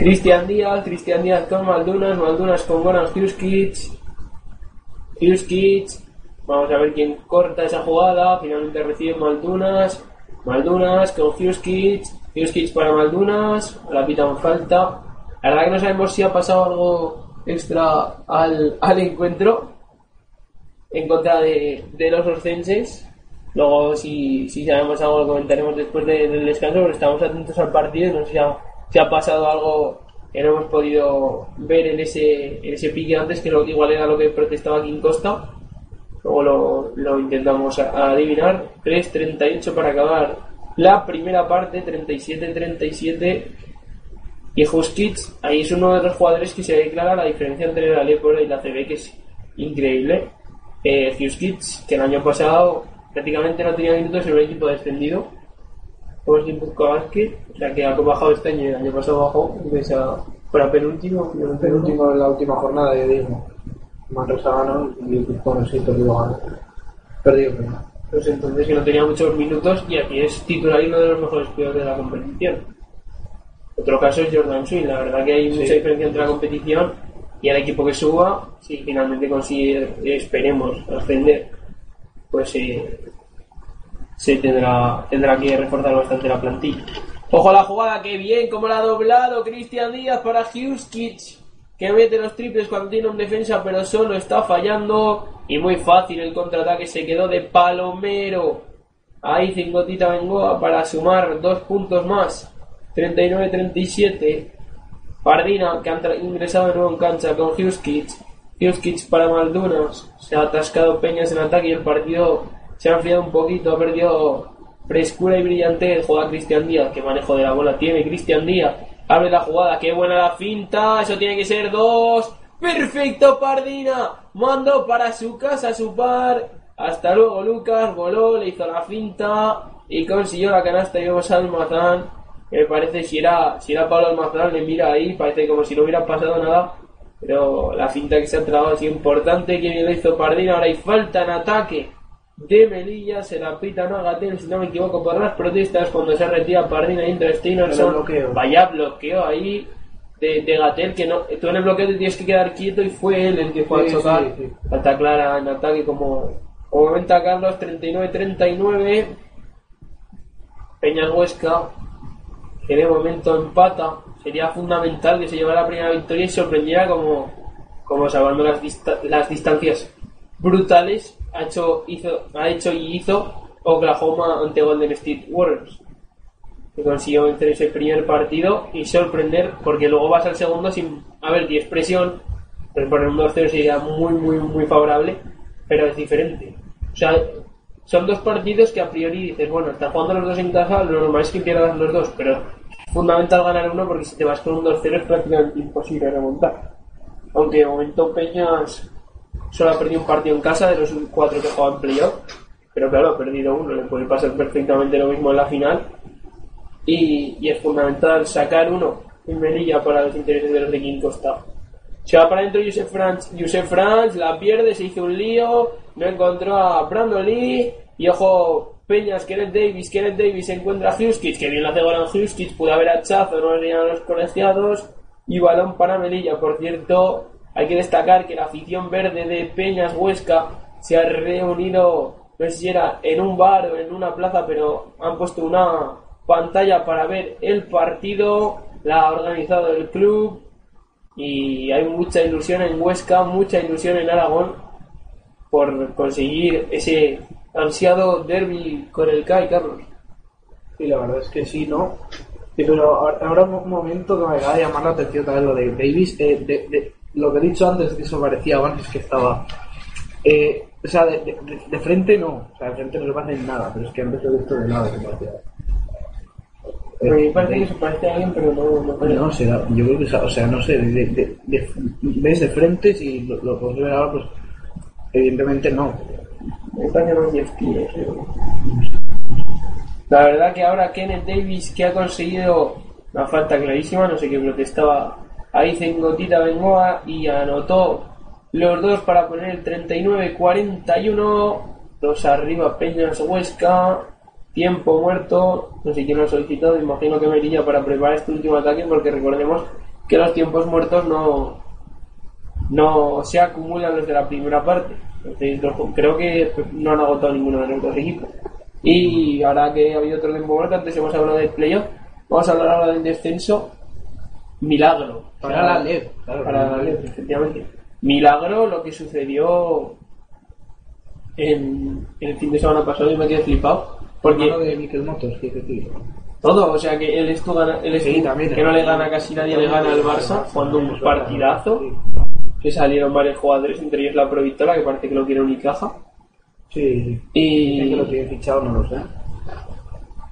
Cristian Díaz, Cristian Díaz con Maldunas, Maldunas con Goran Huskic, Huskic, vamos a ver quién corta esa jugada, finalmente recibe Maldunas, Maldunas con Huskic, Huskic para Maldunas, la pitan falta. La verdad que no sabemos si ha pasado algo extra al, al encuentro, en contra de, de los orcenses. Luego, si, si sabemos algo, lo comentaremos después de- del descanso, porque estamos atentos al partido no sé si ha, si ha pasado algo que no hemos podido ver en ese, en ese pique antes, que lo, igual era lo que protestaba King Costa. Luego lo, lo intentamos adivinar. 3.38 para acabar la primera parte, 37-37. Y Huskic, ahí es uno de los jugadores que se declara la diferencia entre la Lepora y la CB, que es increíble. Eh, que el año pasado prácticamente no tenía minutos en un equipo descendido, como es o sea que ha bajado este año y el año pasado bajó, entonces a, para penúltimo, El penúltimo en la última jornada, ya digo. Manresa ganó y el Guipuzcoa sí perdió ganó. Perdió, pues entonces que no tenía muchos minutos y aquí es titular y uno de los mejores jugadores de la competición. Otro caso es Jordan Swing, la verdad que hay mucha diferencia entre la competición y el equipo que suba, si finalmente consigue, eh, esperemos, ascender, pues eh, se tendrá, tendrá que reforzar bastante la plantilla. Ojo a la jugada, que bien, como la ha doblado Cristian Díaz para Huskic, que mete los triples cuando tiene un defensa, pero solo está fallando. Y muy fácil el contraataque, se quedó de Palomero. Ahí Cingotita Bengoa para sumar dos puntos más. 39-37. Pardina, que ha ingresado de nuevo en cancha con Huskic. Huskic para Maldunas. Se ha atascado Peñas en ataque y el partido se ha enfriado un poquito. Ha perdido frescura y brillante. Juega Cristian Díaz. Que manejo de la bola tiene Cristian Díaz. Abre la jugada. Qué buena la finta. Eso tiene que ser dos. Perfecto, Pardina. Mandó para su casa su par. Hasta luego, Lucas. Voló, le hizo la finta y consiguió la canasta. Y vemos a Almazán. Me parece si era, si era Pablo Almazán, le mira ahí. Parece como si no hubiera pasado nada. Pero la finta que se ha trabado sido importante. Que bien lo hizo Pardina. Ahora hay falta en ataque de Melilla. Se la pita a Gatel, si no me equivoco, por las protestas. Cuando se retira Pardina y entra bloqueo. Vaya bloqueo ahí de, de Gatel. Que no, tú en el bloqueo te tienes que quedar quieto y fue él el que fue Sí, a chocar. sí, sí. Falta clara en ataque como, Comenta Carlos 39-39. Peñas Huesca, que de momento empata. Sería fundamental que se llevara la primera victoria y sorprendiera como, como salvando las, dista- las distancias brutales. Ha hecho, hizo, ha hecho y hizo Oklahoma ante Golden State Warriors. Que consiguió vencer ese primer partido y sorprender porque luego vas al segundo sin haber 10 presión. Pero poner un 2-0 sería muy, muy, muy favorable, pero es diferente. O sea, son dos partidos que a priori dices, bueno, están jugando los dos en casa, lo normal es que pierdas los dos, pero es fundamental ganar uno porque si te vas con un 2-0 es prácticamente imposible remontar. Aunque de momento Peñas solo ha perdido un partido en casa de los cuatro que juega en playoff, pero claro, ha perdido uno, le puede pasar perfectamente lo mismo en la final. Y, y es fundamental sacar uno en Melilla para los intereses de los de Quinto Costa. Se va para adentro Joseph Franz, Joseph Franz la pierde, se hizo un lío, no encontró a Brandon Lee y ojo, Peñas, Kenneth Davis, Kenneth Davis encuentra a Huskic, que bien la hace Goran Huskic, pudo haber hachazo, no a los colegiados y balón para Melilla. Por cierto, hay que destacar que la afición verde de Peñas Huesca se ha reunido, no sé si era en un bar o en una plaza, pero han puesto una pantalla para ver el partido, la ha organizado el club y hay mucha ilusión en Huesca, mucha ilusión en Aragón por conseguir ese ansiado derby con el CAI, Carlos. Sí, la verdad es que sí, ¿no? Sí, pero ahora un momento que me acaba de llamar la atención también lo de Davis. eh, de, de- lo que he dicho antes, que eso parecía antes que estaba. eh, o sea, de, de- de frente no. O sea, de frente no le parece nada, pero es que antes lo he visto de lado. parecía. Me parece que se parece a alguien, pero no, no creo. No, será, yo creo que, o sea, no sé, de- ves de frente, si lo, lo puedes ver ahora, pues evidentemente no. Más Jeff Keighley, pero- La verdad que ahora Kenneth Davis, que ha conseguido una falta clarísima, no sé qué protestaba, ahí en Gotita Bengoa y anotó los dos para poner el 39-41, dos arriba Peñas Huesca, tiempo muerto, no sé quién lo ha solicitado, imagino que Merilla para preparar este último ataque, porque recordemos que los tiempos muertos no, no se acumulan los de la primera parte. Entonces, creo que no han agotado ninguno de los dos equipos. Y ahora que ha habido otro tiempo muerto, antes hemos hablado del playoff, vamos a hablar ahora del descenso. Milagro. Para la LED, claro. Para la LED, efectivamente. Milagro lo que sucedió en, en el fin de semana pasado, yo me quedé flipado. Porque de Mikel Motos, que decir. todo, o sea que el Estu gana, el Estu, Sí, también. que no le gana casi nadie, le gana al Barça, jugando un partidazo, que salieron varios jugadores, entre ellos la Provictora, que parece que lo quiere Unicaja. Sí, sí. Y, que lo tiene fichado, no lo sé.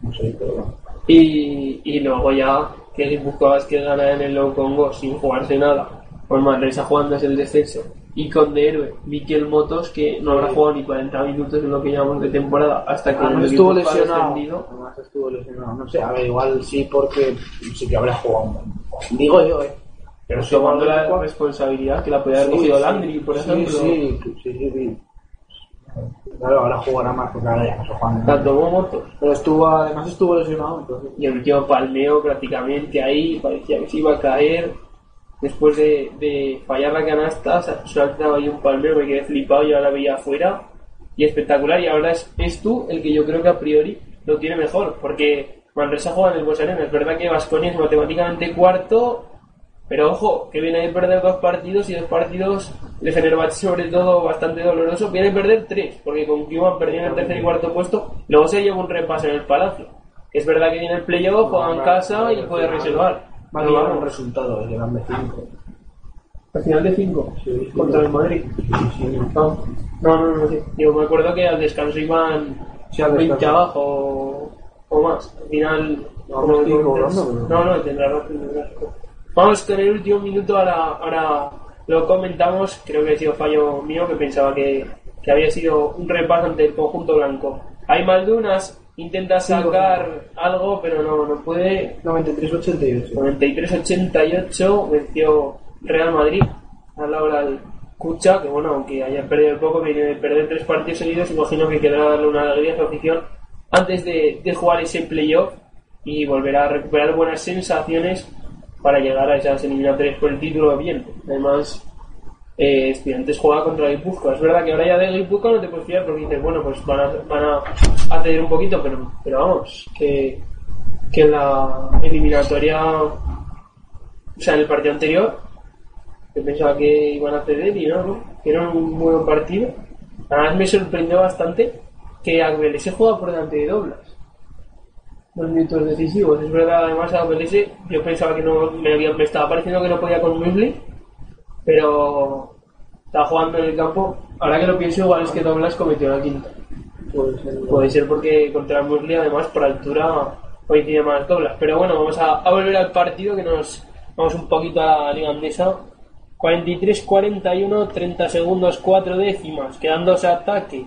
No sé, pero y, y luego ya que buscabas que gana en el Low Congo sin jugarse nada. Pues Manresa jugando es el descenso. Y con de héroe, Miquel Motos, que no habrá jugado ni 40 minutos en lo que llamamos de temporada, hasta que Además el estuvo lesionado. Además estuvo lesionado. No sé, a ver, igual sí, porque sí que habrá jugado. Digo yo, eh. Pero Sí, tomando la igual- responsabilidad que la podía haber Sí, cogido sí. Landry, por Sí, ejemplo. Sí, sí, sí, sí. Claro, ahora jugará más porque ahora ya se juega. Tanto como Motos. Pero estuvo, además estuvo lesionado, entonces. Y el último palmeo prácticamente ahí, parecía que se iba a caer. Después de, de fallar la canasta, se- solo quedaba ahí un palmeo, me quedé flipado, yo la veía afuera. Y espectacular, y ahora es, es tú el que yo creo que a priori lo tiene mejor, porque Manresa juega en el Bues Arena. Es verdad que Vasconia es matemáticamente cuarto, pero ojo, que viene de perder dos partidos y dos partidos de Fenerbahce sobre todo bastante doloroso. Viene a perder tres, porque con Cuban perdió en el tercer y cuarto puesto. Luego se lleva un repaso en el Palacio. Es verdad que viene el playoff, juega en casa y puede reservar. Va a llevar un resultado, llevan de 5. al final de cinco Sí, contra el Madrid. No, no, no, no, sí. Yo me acuerdo que al descanso iban Sí, al 20 descanso. abajo o, más. Al final, No, no no, tendrá razón, tendrá razón. Vamos con el último minuto, ahora, ahora lo comentamos. Creo que ha sido fallo mío, que pensaba que, que había sido un repaso ante el conjunto blanco. Hay Maldunas, intenta sacar algo, pero no, no puede. 93-88. 93-88 venció Real Madrid al hora al Cucha, que bueno, aunque haya perdido poco, viene de perder tres partidos seguidos, imagino que quedará darle una alegría a su afición antes de, de jugar ese playoff y volver a recuperar buenas sensaciones para llegar a esas eliminatorias por el título bien. Además, eh, Estudiantes juega contra Guipúzcoa. Es verdad que ahora ya de Guipúzcoa no te puedes fiar porque dices, bueno, pues van a, van un poquito, pero, pero vamos, que, que la eliminatoria, o sea, en el partido anterior, yo pensaba que iban a ceder y no, no, que era un buen partido. Además me sorprendió bastante que Agbelés se juega por delante de Doblas. Los minutos decisivos. Es verdad, además Agbelés yo pensaba que no, me, había- me estaba pareciendo que no podía con Musley, pero estaba jugando en el campo. Ahora que lo pienso, igual es que Doblas cometió la quinta. Puede ser. Puede ser porque contra Musley, además, por altura coincide más Doblas. Pero bueno, vamos a, a volver al partido que nos vamos un poquito a la liga andesa. 43-41, 30 segundos, 4 décimas. Quedan dos ataques.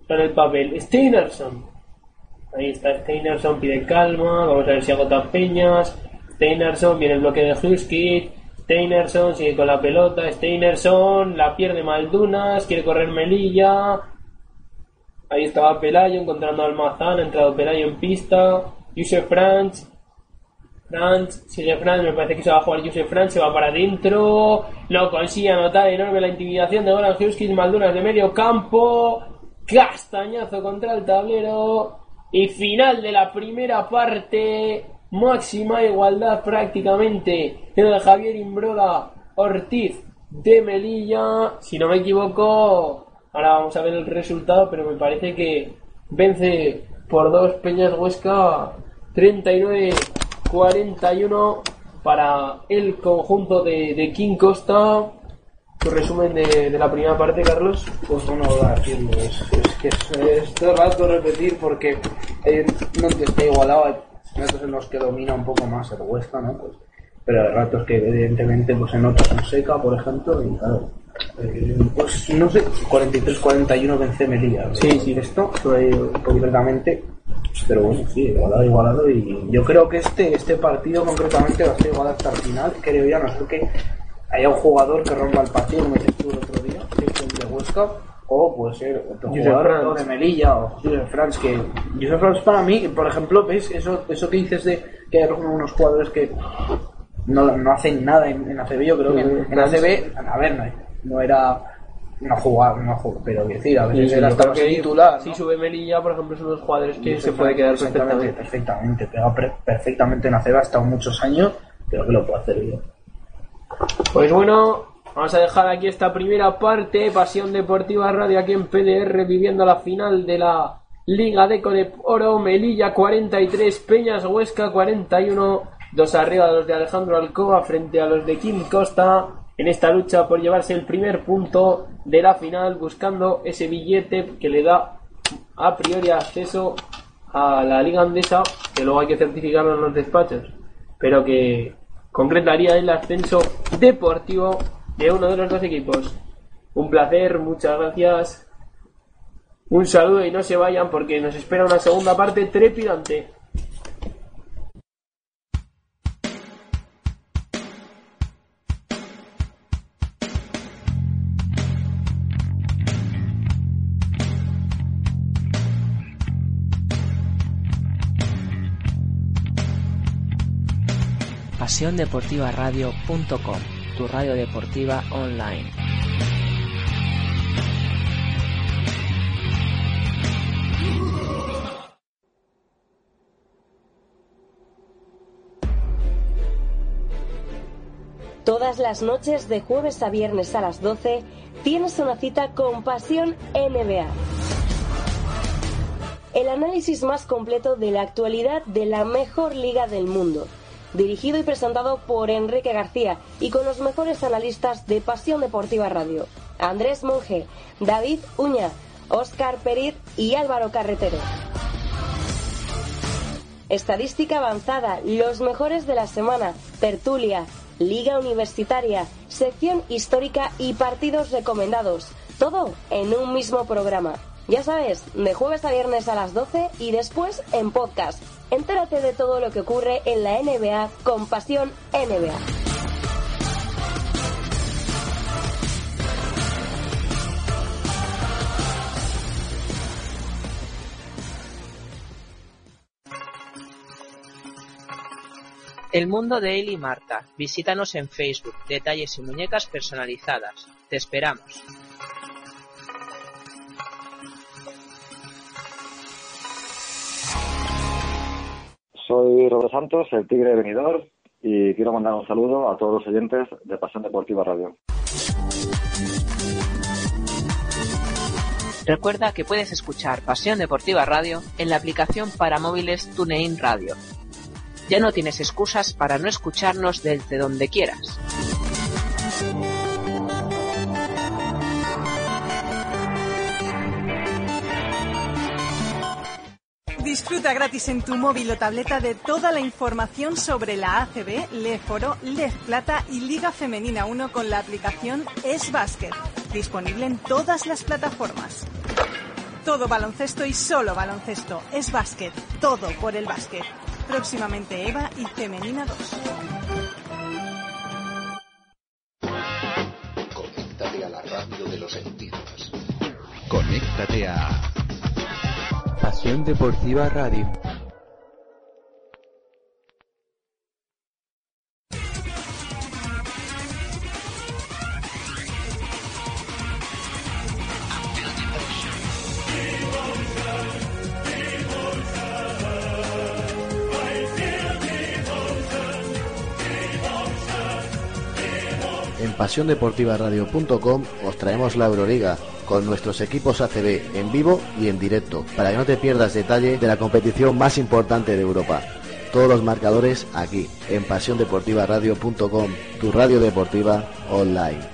Está en el papel. Steinerson. Ahí está Steinerson, pide calma. Vamos a ver si agota Peñas. Steinerson, viene el bloque de Husky. Steinerson sigue con la pelota. Steinerson la pierde Maldunas. Quiere correr Melilla. Ahí estaba Pelayo encontrando al Almazán. Ha entrado Pelayo en pista. Yusef Franz. Franz, sigue Franz, me parece que se va a jugar Yusef Franz, se va para adentro, no consigue anotar enorme la intimidación de Goran Huskies, Maldunas de medio campo, castañazo contra el tablero y final de la primera parte, máxima igualdad prácticamente en el Javier Imbroda Ortiz de Melilla, si no me equivoco, ahora vamos a ver el resultado, pero me parece que vence por dos Peñas Huesca 39 41 para el conjunto de, de King Costa. Tu resumen de, de la primera parte, Carlos. Pues bueno, decirlo, es, es que es, es todo el rato repetir porque eh, no te está igualado, hay ratos en los que domina un poco más el Huesca, ¿no? Pues, pero hay ratos que evidentemente pues se nota con seca, por ejemplo, y claro, eh, pues no sé, 43-41 vence Melilla. Sí, sí. Esto, eh, concretamente, pero bueno, sí, igualado, igualado, y yo creo que este, este partido concretamente va a ser igualado hasta el final, creo ya, no sé que haya un jugador que rompa el partido, como dices tú el otro día, de Huesca, o puede ser otro jugador Franz. de Melilla o Josep Franz, que Josep Franz para mí, por ejemplo, ves eso, eso que dices de que hay unos jugadores que no, no hacen nada en, en ACB, yo creo que en, en ACB, a ver, no, no era no jugar, no jugar, pero decir, a veces Sí, era hasta que titular, Si sube Melilla, por ejemplo, son los jugadores que se puede quedar perfectamente. perfectamente, pega perfectamente en ACB, ha estado muchos años, creo que lo puede hacer bien. Pues bueno, vamos a dejar aquí esta primera parte. Pasión Deportiva Radio aquí en PDR viviendo la final de la Liga Deco de Oro. Melilla 43, Peñas Huesca 41. Dos arriba los de Alejandro Alcoba frente a los de Kim Costa. En esta lucha por llevarse el primer punto de la final, buscando ese billete que le da a priori acceso a la Liga Andesa, que luego hay que certificarlo en los despachos, pero que concretaría el ascenso deportivo de uno de los dos equipos. Un placer, muchas gracias. Un saludo y no se vayan porque nos espera una segunda parte trepidante. pasiondeportivaradio.com, tu radio deportiva online. Todas las noches de jueves a viernes a las 12 tienes una cita con Pasión NBA. El análisis más completo de la actualidad de la mejor liga del mundo. Dirigido y presentado por Enrique García y con los mejores analistas de Pasión Deportiva Radio. Andrés Monge, David Uña, Óscar Periz y Álvaro Carretero. Estadística avanzada, los mejores de la semana, tertulia, liga universitaria, sección histórica y partidos recomendados. Todo en un mismo programa. Ya sabes, de jueves a viernes a las 12 y después en podcast. Entérate de todo lo que ocurre en la NBA con Pasión NBA. El mundo de él y Marta. Visítanos en Facebook. Detalles y muñecas personalizadas. Te esperamos. Soy Roberto Santos, el Tigre Venidor, y quiero mandar un saludo a todos los oyentes de Pasión Deportiva Radio. Recuerda que puedes escuchar Pasión Deportiva Radio en la aplicación para móviles TuneIn Radio. Ya no tienes excusas para no escucharnos desde donde quieras. Disfruta gratis en tu móvil o tableta de toda la información sobre la ACB, Leforo, Lef Plata y Liga Femenina 1 con la aplicación Es Basket, disponible en todas las plataformas. Todo baloncesto y solo baloncesto. Es básquet. Todo por el básquet. Próximamente Eva y Femenina 2. Conéctate a la radio de los sentidos. Conéctate a Pasión Deportiva Radio. En pasiondeportivaradio.com os traemos la Euroliga con nuestros equipos ACB en vivo y en directo, para que no te pierdas detalle de la competición más importante de Europa. Todos los marcadores aquí, en pasiondeportivaradio.com, tu radio deportiva online.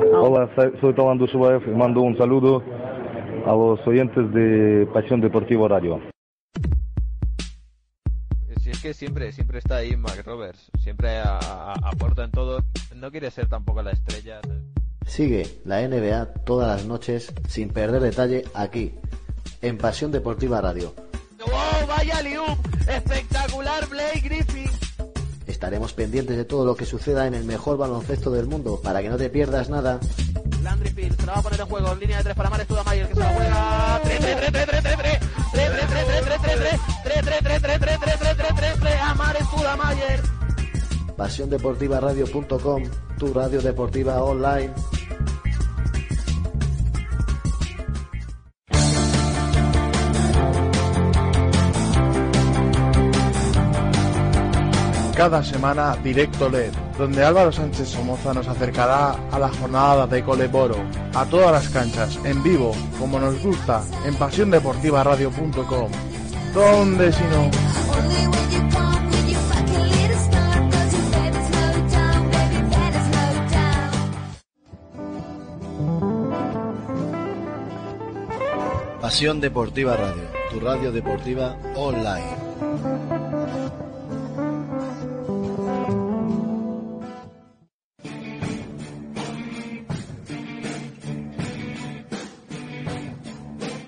Hola, soy Tomán Dushubaev y mando un saludo a los oyentes de Pasión Deportiva Radio. Si es que siempre, siempre está ahí Mac Roberts, siempre aporta en todo, no quiere ser tampoco la estrella. Sigue la NBA todas las noches sin perder detalle aquí, en Pasión Deportiva Radio. ¡Oh, vaya liup! ¡Espectacular, Blake Griffin! Estaremos pendientes de todo lo que suceda en el mejor baloncesto del mundo para que no te pierdas nada. Landry Pierce se la va a poner en juego. Línea de tres para que se juega. tu radio deportiva online. Cada semana Directo LED, donde Álvaro Sánchez Somoza nos acercará a la jornada de Coleboro, a todas las canchas, en vivo, como nos gusta, en pasiondeportivaradio.com. ¿Dónde si no? Pasión Deportiva Radio, tu radio deportiva online.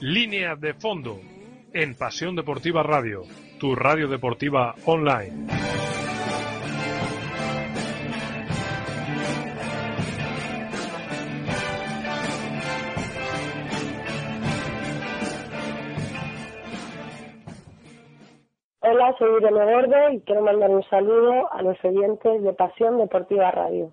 Línea de fondo en Pasión Deportiva Radio, tu radio deportiva online. soy Irene Gordo y quiero mandar un saludo a los oyentes de Pasión Deportiva Radio.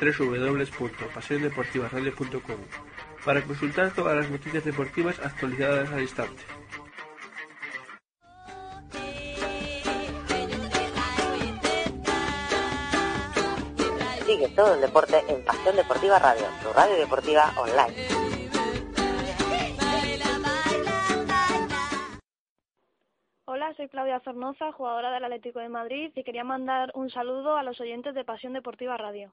www.pasiondeportivaradio.com para consultar todas las noticias deportivas actualizadas al instante. Sigue todo el deporte en Pasión Deportiva Radio, tu radio deportiva online. Hola, soy Claudia Zornoza, jugadora del Atlético de Madrid y quería mandar un saludo a los oyentes de Pasión Deportiva Radio.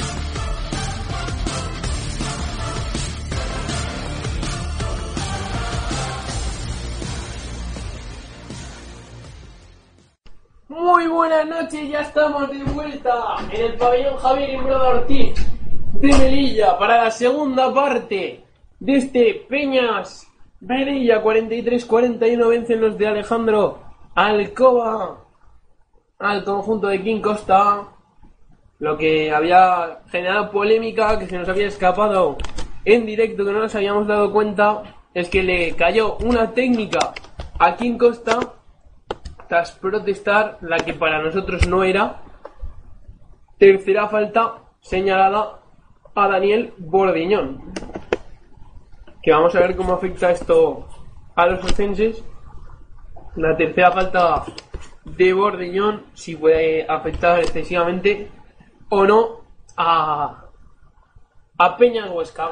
Muy buenas noches, ya estamos de vuelta en el pabellón Javier Imbrada Ortiz de Melilla para la segunda parte de este Peñas Melilla 43-41 vencen los de Alejandro Alcoba al conjunto de King Costa. Lo que había generado polémica que se nos había escapado en directo que no nos habíamos dado cuenta es que le cayó una técnica a King Costa protestar la que para nosotros no era. Tercera falta señalada a Daniel Bordiñón. Que vamos a ver cómo afecta esto a los ocenses. La tercera falta de Bordiñón, si puede afectar excesivamente o no a, a Peña Huesca.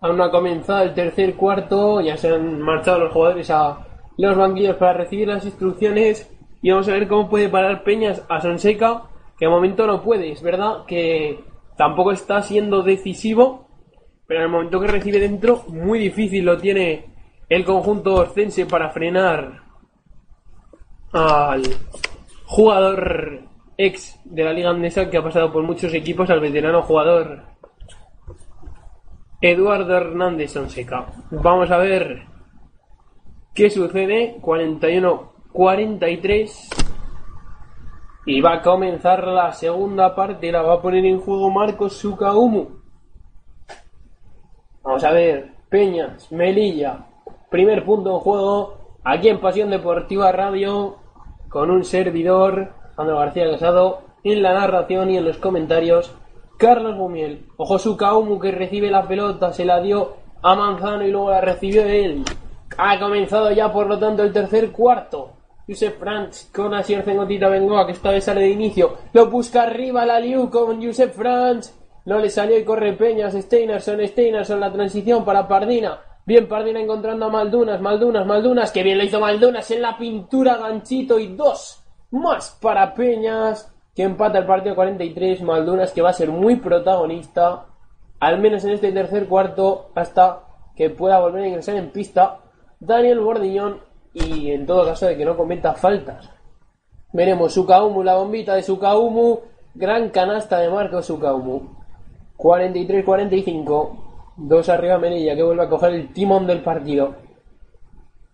Aún no ha comenzado el tercer cuarto, ya se han marchado los jugadores a los banquillos para recibir las instrucciones y vamos a ver cómo puede parar Peñas a Sonseca, que de momento no puede, es verdad que tampoco está siendo decisivo, pero en el momento que recibe dentro, muy difícil lo tiene el conjunto orcense para frenar al jugador ex de la Liga Andesa que ha pasado por muchos equipos, al veterano jugador Eduardo Hernández Sonseca. Vamos a ver ¿Qué sucede? 41-43. Y va a comenzar la segunda parte. La va a poner en juego Marcos Sukaumu. Vamos a ver. Peñas, Melilla. Primer punto en juego. Aquí en Pasión Deportiva Radio. Con un servidor. Andrés García Casado. En la narración y en los comentarios. Carlos Gumiel. Ojo Sukaumu que recibe la pelota. Se la dio a Manzano y luego la recibió él. Ha comenzado ya, por lo tanto, el tercer cuarto. Josep Franz con Asier Cengotita Bengoa, que esta vez sale de inicio. Lo busca arriba la Liu con Josep Franz. No le salió y corre Peñas. Steinerson, Steinerson, la transición para Pardina. Bien, Pardina encontrando a Maldunas, Maldunas, Maldunas. Que bien lo hizo Maldunas en la pintura, ganchito y dos más para Peñas. que empata el partido 43. Maldunas que va a ser muy protagonista, al menos en este tercer cuarto, hasta que pueda volver a ingresar en pista Daniel Bordiñón y en todo caso de que no cometa faltas. Veremos Sukaumu, la bombita de Sukaumu, gran canasta de Marco Sukaumu. 43-45, dos arriba Melilla que vuelve a coger el timón del partido.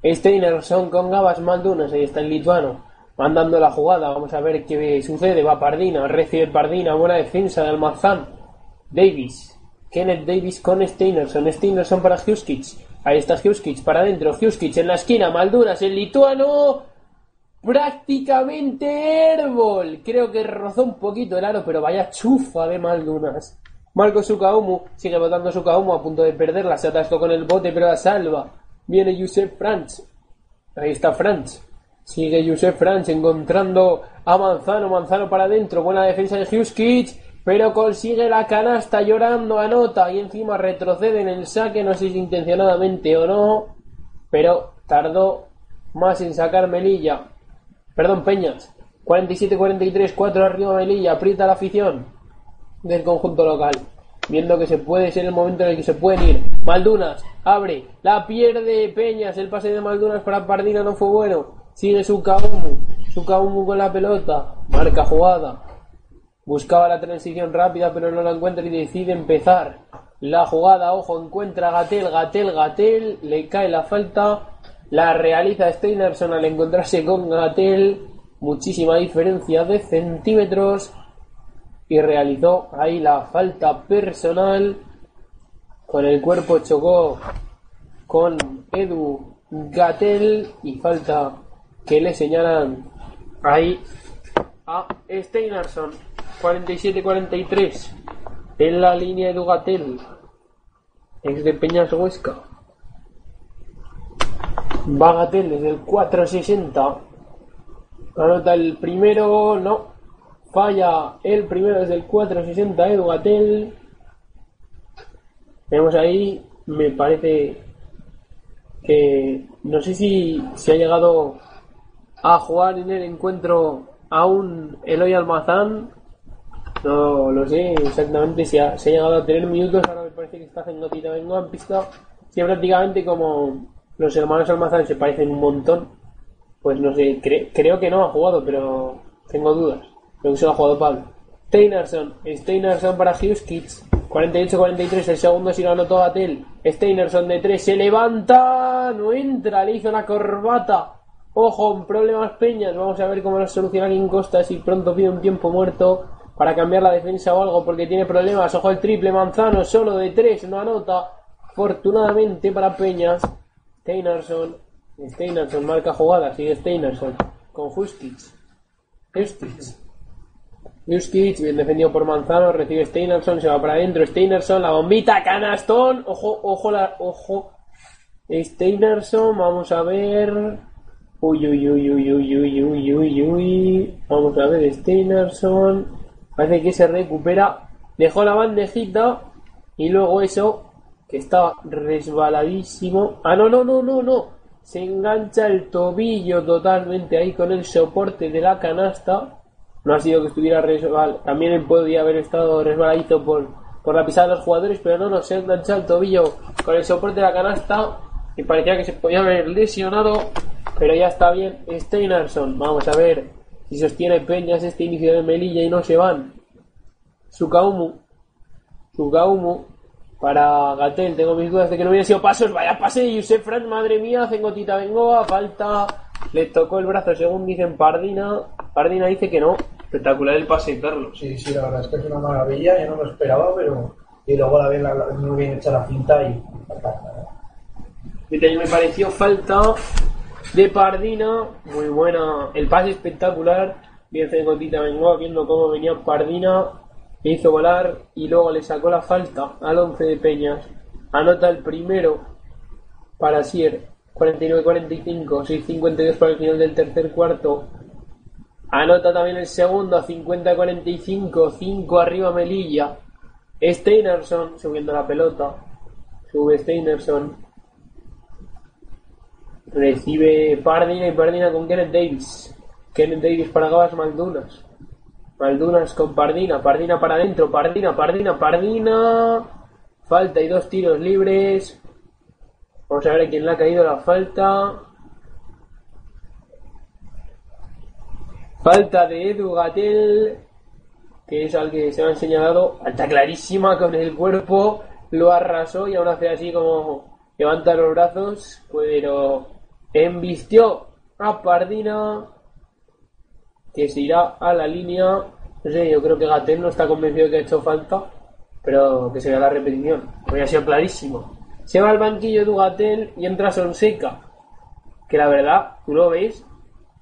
Steinerson con Gabas Maldunas, ahí está el lituano, mandando la jugada, vamos a ver qué sucede, va Pardina, recibe Pardina, buena defensa de Almazán, Davis, Kenneth Davis con Steinerson, Steinerson para Huskic, ahí está Huskic para adentro, Huskic en la esquina, Maldunas, el lituano, prácticamente Airball, creo que rozó un poquito el aro, pero vaya chufa de Maldunas. Marco Sukaumu sigue botando Sukaumu a punto de perderla, se atascó con el bote pero la salva. Viene Josep Franz. Ahí está Franz. Sigue Josep Franz encontrando a Manzano. Manzano para adentro. Buena defensa de Huskic. Pero consigue la canasta llorando. Anota. Y encima retrocede en el saque. No sé si intencionadamente o no. Pero tardó más en sacar Melilla. Perdón, Peñas. 47-43. 4 arriba Melilla. Aprieta la afición del conjunto local viendo que se puede ser el momento en el que se pueden ir. Maldunas, abre, la pierde Peñas, el pase de Maldunas para Pardina no fue bueno. Sigue su Sukaumu con la pelota, marca jugada. Buscaba la transición rápida, pero no la encuentra y decide empezar la jugada. Ojo, encuentra Gatel, Gatel, Gatel, le cae la falta. La realiza Steinerson al encontrarse con Gatel. Muchísima diferencia de centímetros y realizó ahí la falta personal. Con el cuerpo chocó con Edu Gatel y falta que le señalan ahí a Steinarson 47-43 en la línea Edu Gatel ex de Peñas Huesca va Gatel desde el 460 anota el primero no Falla el primero desde el 460 Edu Gatel. Vemos ahí, me parece que no sé si se ha llegado a jugar en el encuentro aún Eloy Almazán. No lo sé exactamente si ha, se ha llegado a tener minutos. Ahora me parece que está haciendo Tita Vengo en pista. Si prácticamente como los hermanos Almazán se parecen un montón, pues no sé, creo que no ha jugado, pero tengo dudas. Lo que se lo ha jugado Pablo. Steinerson. Steinerson para Huskic. 48-43. El segundo si lo anotó Gatel. Steinerson de 3. Se levanta. No entra. Le hizo la corbata. Ojo, problemas Peñas. Vamos a ver cómo lo soluciona King Costa. Si pronto pide un tiempo muerto para cambiar la defensa o algo porque tiene problemas. Ojo el triple Manzano. Solo de 3. No anota. Afortunadamente para Peñas. Steinerson. Steinerson marca jugada. Sigue Steinerson. Con Huskic. Huskic. Newskic, bien defendido por Manzano, recibe Steinerson, se va para adentro, Steinerson, la bombita, canastón, ojo, ojo, la, ojo, Steinerson, vamos a ver, uy, uy, uy, uy, uy, uy, uy, uy, uy, vamos a ver, Steinerson, parece que se recupera, dejó la bandejita, y luego eso, que estaba resbaladísimo, ah, no, no, no, no, no, se engancha el tobillo totalmente ahí con el soporte de la canasta, no ha sido que estuviera resbal. También él podía haber estado resbaladito por, por la pisada de los jugadores, pero no, no, se ha enganchado el tobillo con el soporte de la canasta y parecía que se podía haber lesionado, pero ya está bien. Steinerson, vamos a ver si sostiene Peñas este inicio de Melilla y no se van. Sukaumu, Sukaumu para Gatel, tengo mis dudas de que no hubiera sido pasos, vaya pase de madre mía, hacen gotita Bengoa, falta, le tocó el brazo según dicen Pardina, Pardina dice que no, espectacular el pase, Carlos. Sí, sí, la verdad es que es una maravilla, yo no lo esperaba, pero. Y luego la bien, la, muy bien hecha la cinta y. me pareció falta de Pardina, muy buena, el pase espectacular, bien Cengotita vengo viendo cómo venía Pardina, le hizo volar y luego le sacó la falta al 11 de Peñas, anota el primero para Sier, 49-45, 6-52 para el final del tercer cuarto, Anota también el segundo, 50-45, 5 arriba Melilla. Steinerson subiendo la pelota. Sube Steinerson. Recibe Pardina y Pardina con Kenneth Davis. Kenneth Davis para Gabas Maldunas. Maldunas con Pardina, Pardina para adentro, Pardina, Pardina, Pardina. Falta y dos tiros libres. Vamos a ver a quién le ha caído la falta. Falta de Edu Gatel, que es al que se ha señalado. Falta clarísima con el cuerpo. Lo arrasó y aún hace así como levanta los brazos. Pero embistió a Pardina, que se irá a la línea. No sé, yo creo que Gatel no está convencido de que ha hecho falta, pero que se vea la repetición. Hoy ha sido clarísimo. Se va al banquillo de Gatel y entra Sonseca, que la verdad, tú lo ves,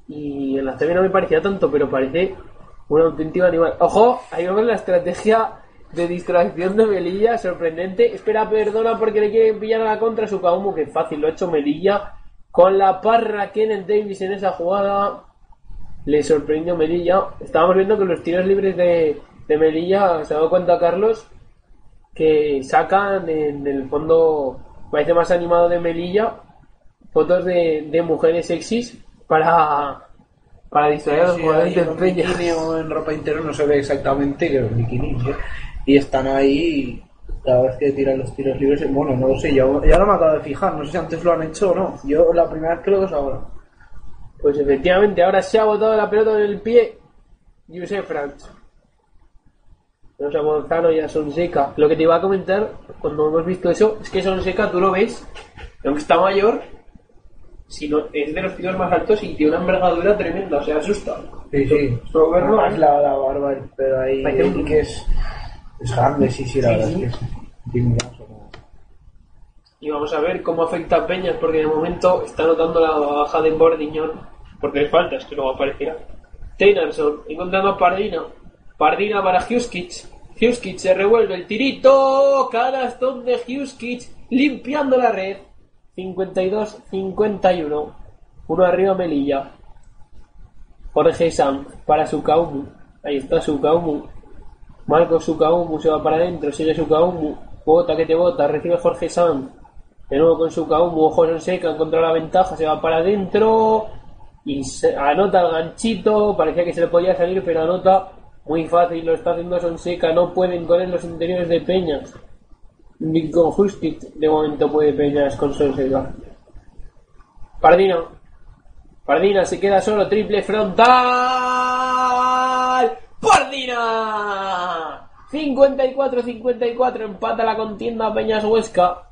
y en la TV no me parecía tanto, pero parece un auténtico animal. Ojo, ahí vemos la estrategia de distracción de Melilla, sorprendente. Espera, perdona porque le quieren pillar a la contra su Kaumu, que fácil, lo ha hecho Melilla. Con la parra Kenneth Davis en esa jugada, le sorprendió Melilla. Estábamos viendo que los tiros libres de, de Melilla, se ha dado cuenta Carlos, que sacan en el fondo, parece más animado de Melilla, fotos de, de mujeres sexys para, para distraer a los jugadores en Peña. en ropa interior no se ve exactamente que es bikini, ¿sí? Y están ahí cada vez que tiran los tiros libres. Bueno, no lo sé, yo, ya no me acabo de fijar, no sé si antes lo han hecho o no. Yo la primera vez que lo veo es ahora. Pues efectivamente, ahora se ha botado la pelota en el pie. Josep Franch. Tenemos a Gonzalo y a Sonseca. Lo que te iba a comentar cuando hemos visto eso es que Sonseca tú lo ves, aunque está mayor, si no, es de los tiros más altos y tiene una envergadura tremenda, o sea, asusta. Sí, sí. Solo verlo, la, la barba, pero ahí que es, es grande, sí, sí, la Sí, verdad sí. es que sí. Y vamos a ver cómo afecta a Peñas, porque de momento está notando la baja de Bordiñón, porque le falta, es que luego aparecerá. Teinarson, encontrando a Pardina. Pardina para Huskic. Huskic se revuelve el tirito. Canastón de Huskic, limpiando la red. 52-51. Uno arriba Melilla. Jorge Sam para Sukaumu. Ahí está Sukaumu. Marco Sukaumu se va para adentro, sigue Sukaumu. Bota que te bota, recibe Jorge Sam. De nuevo con Sukaumu, ojo Sonseca, encontró la ventaja, se va para adentro. Y anota el ganchito, parecía que se le podía salir, pero anota muy fácil, lo está haciendo Sonseca, no pueden con él los interiores de Peñas. Ni con Justic de momento puede Peñas con Sonseca. Pardina. Pardina se queda solo, triple frontal. Pardina. 54-54, empata la contienda Peñas Huesca.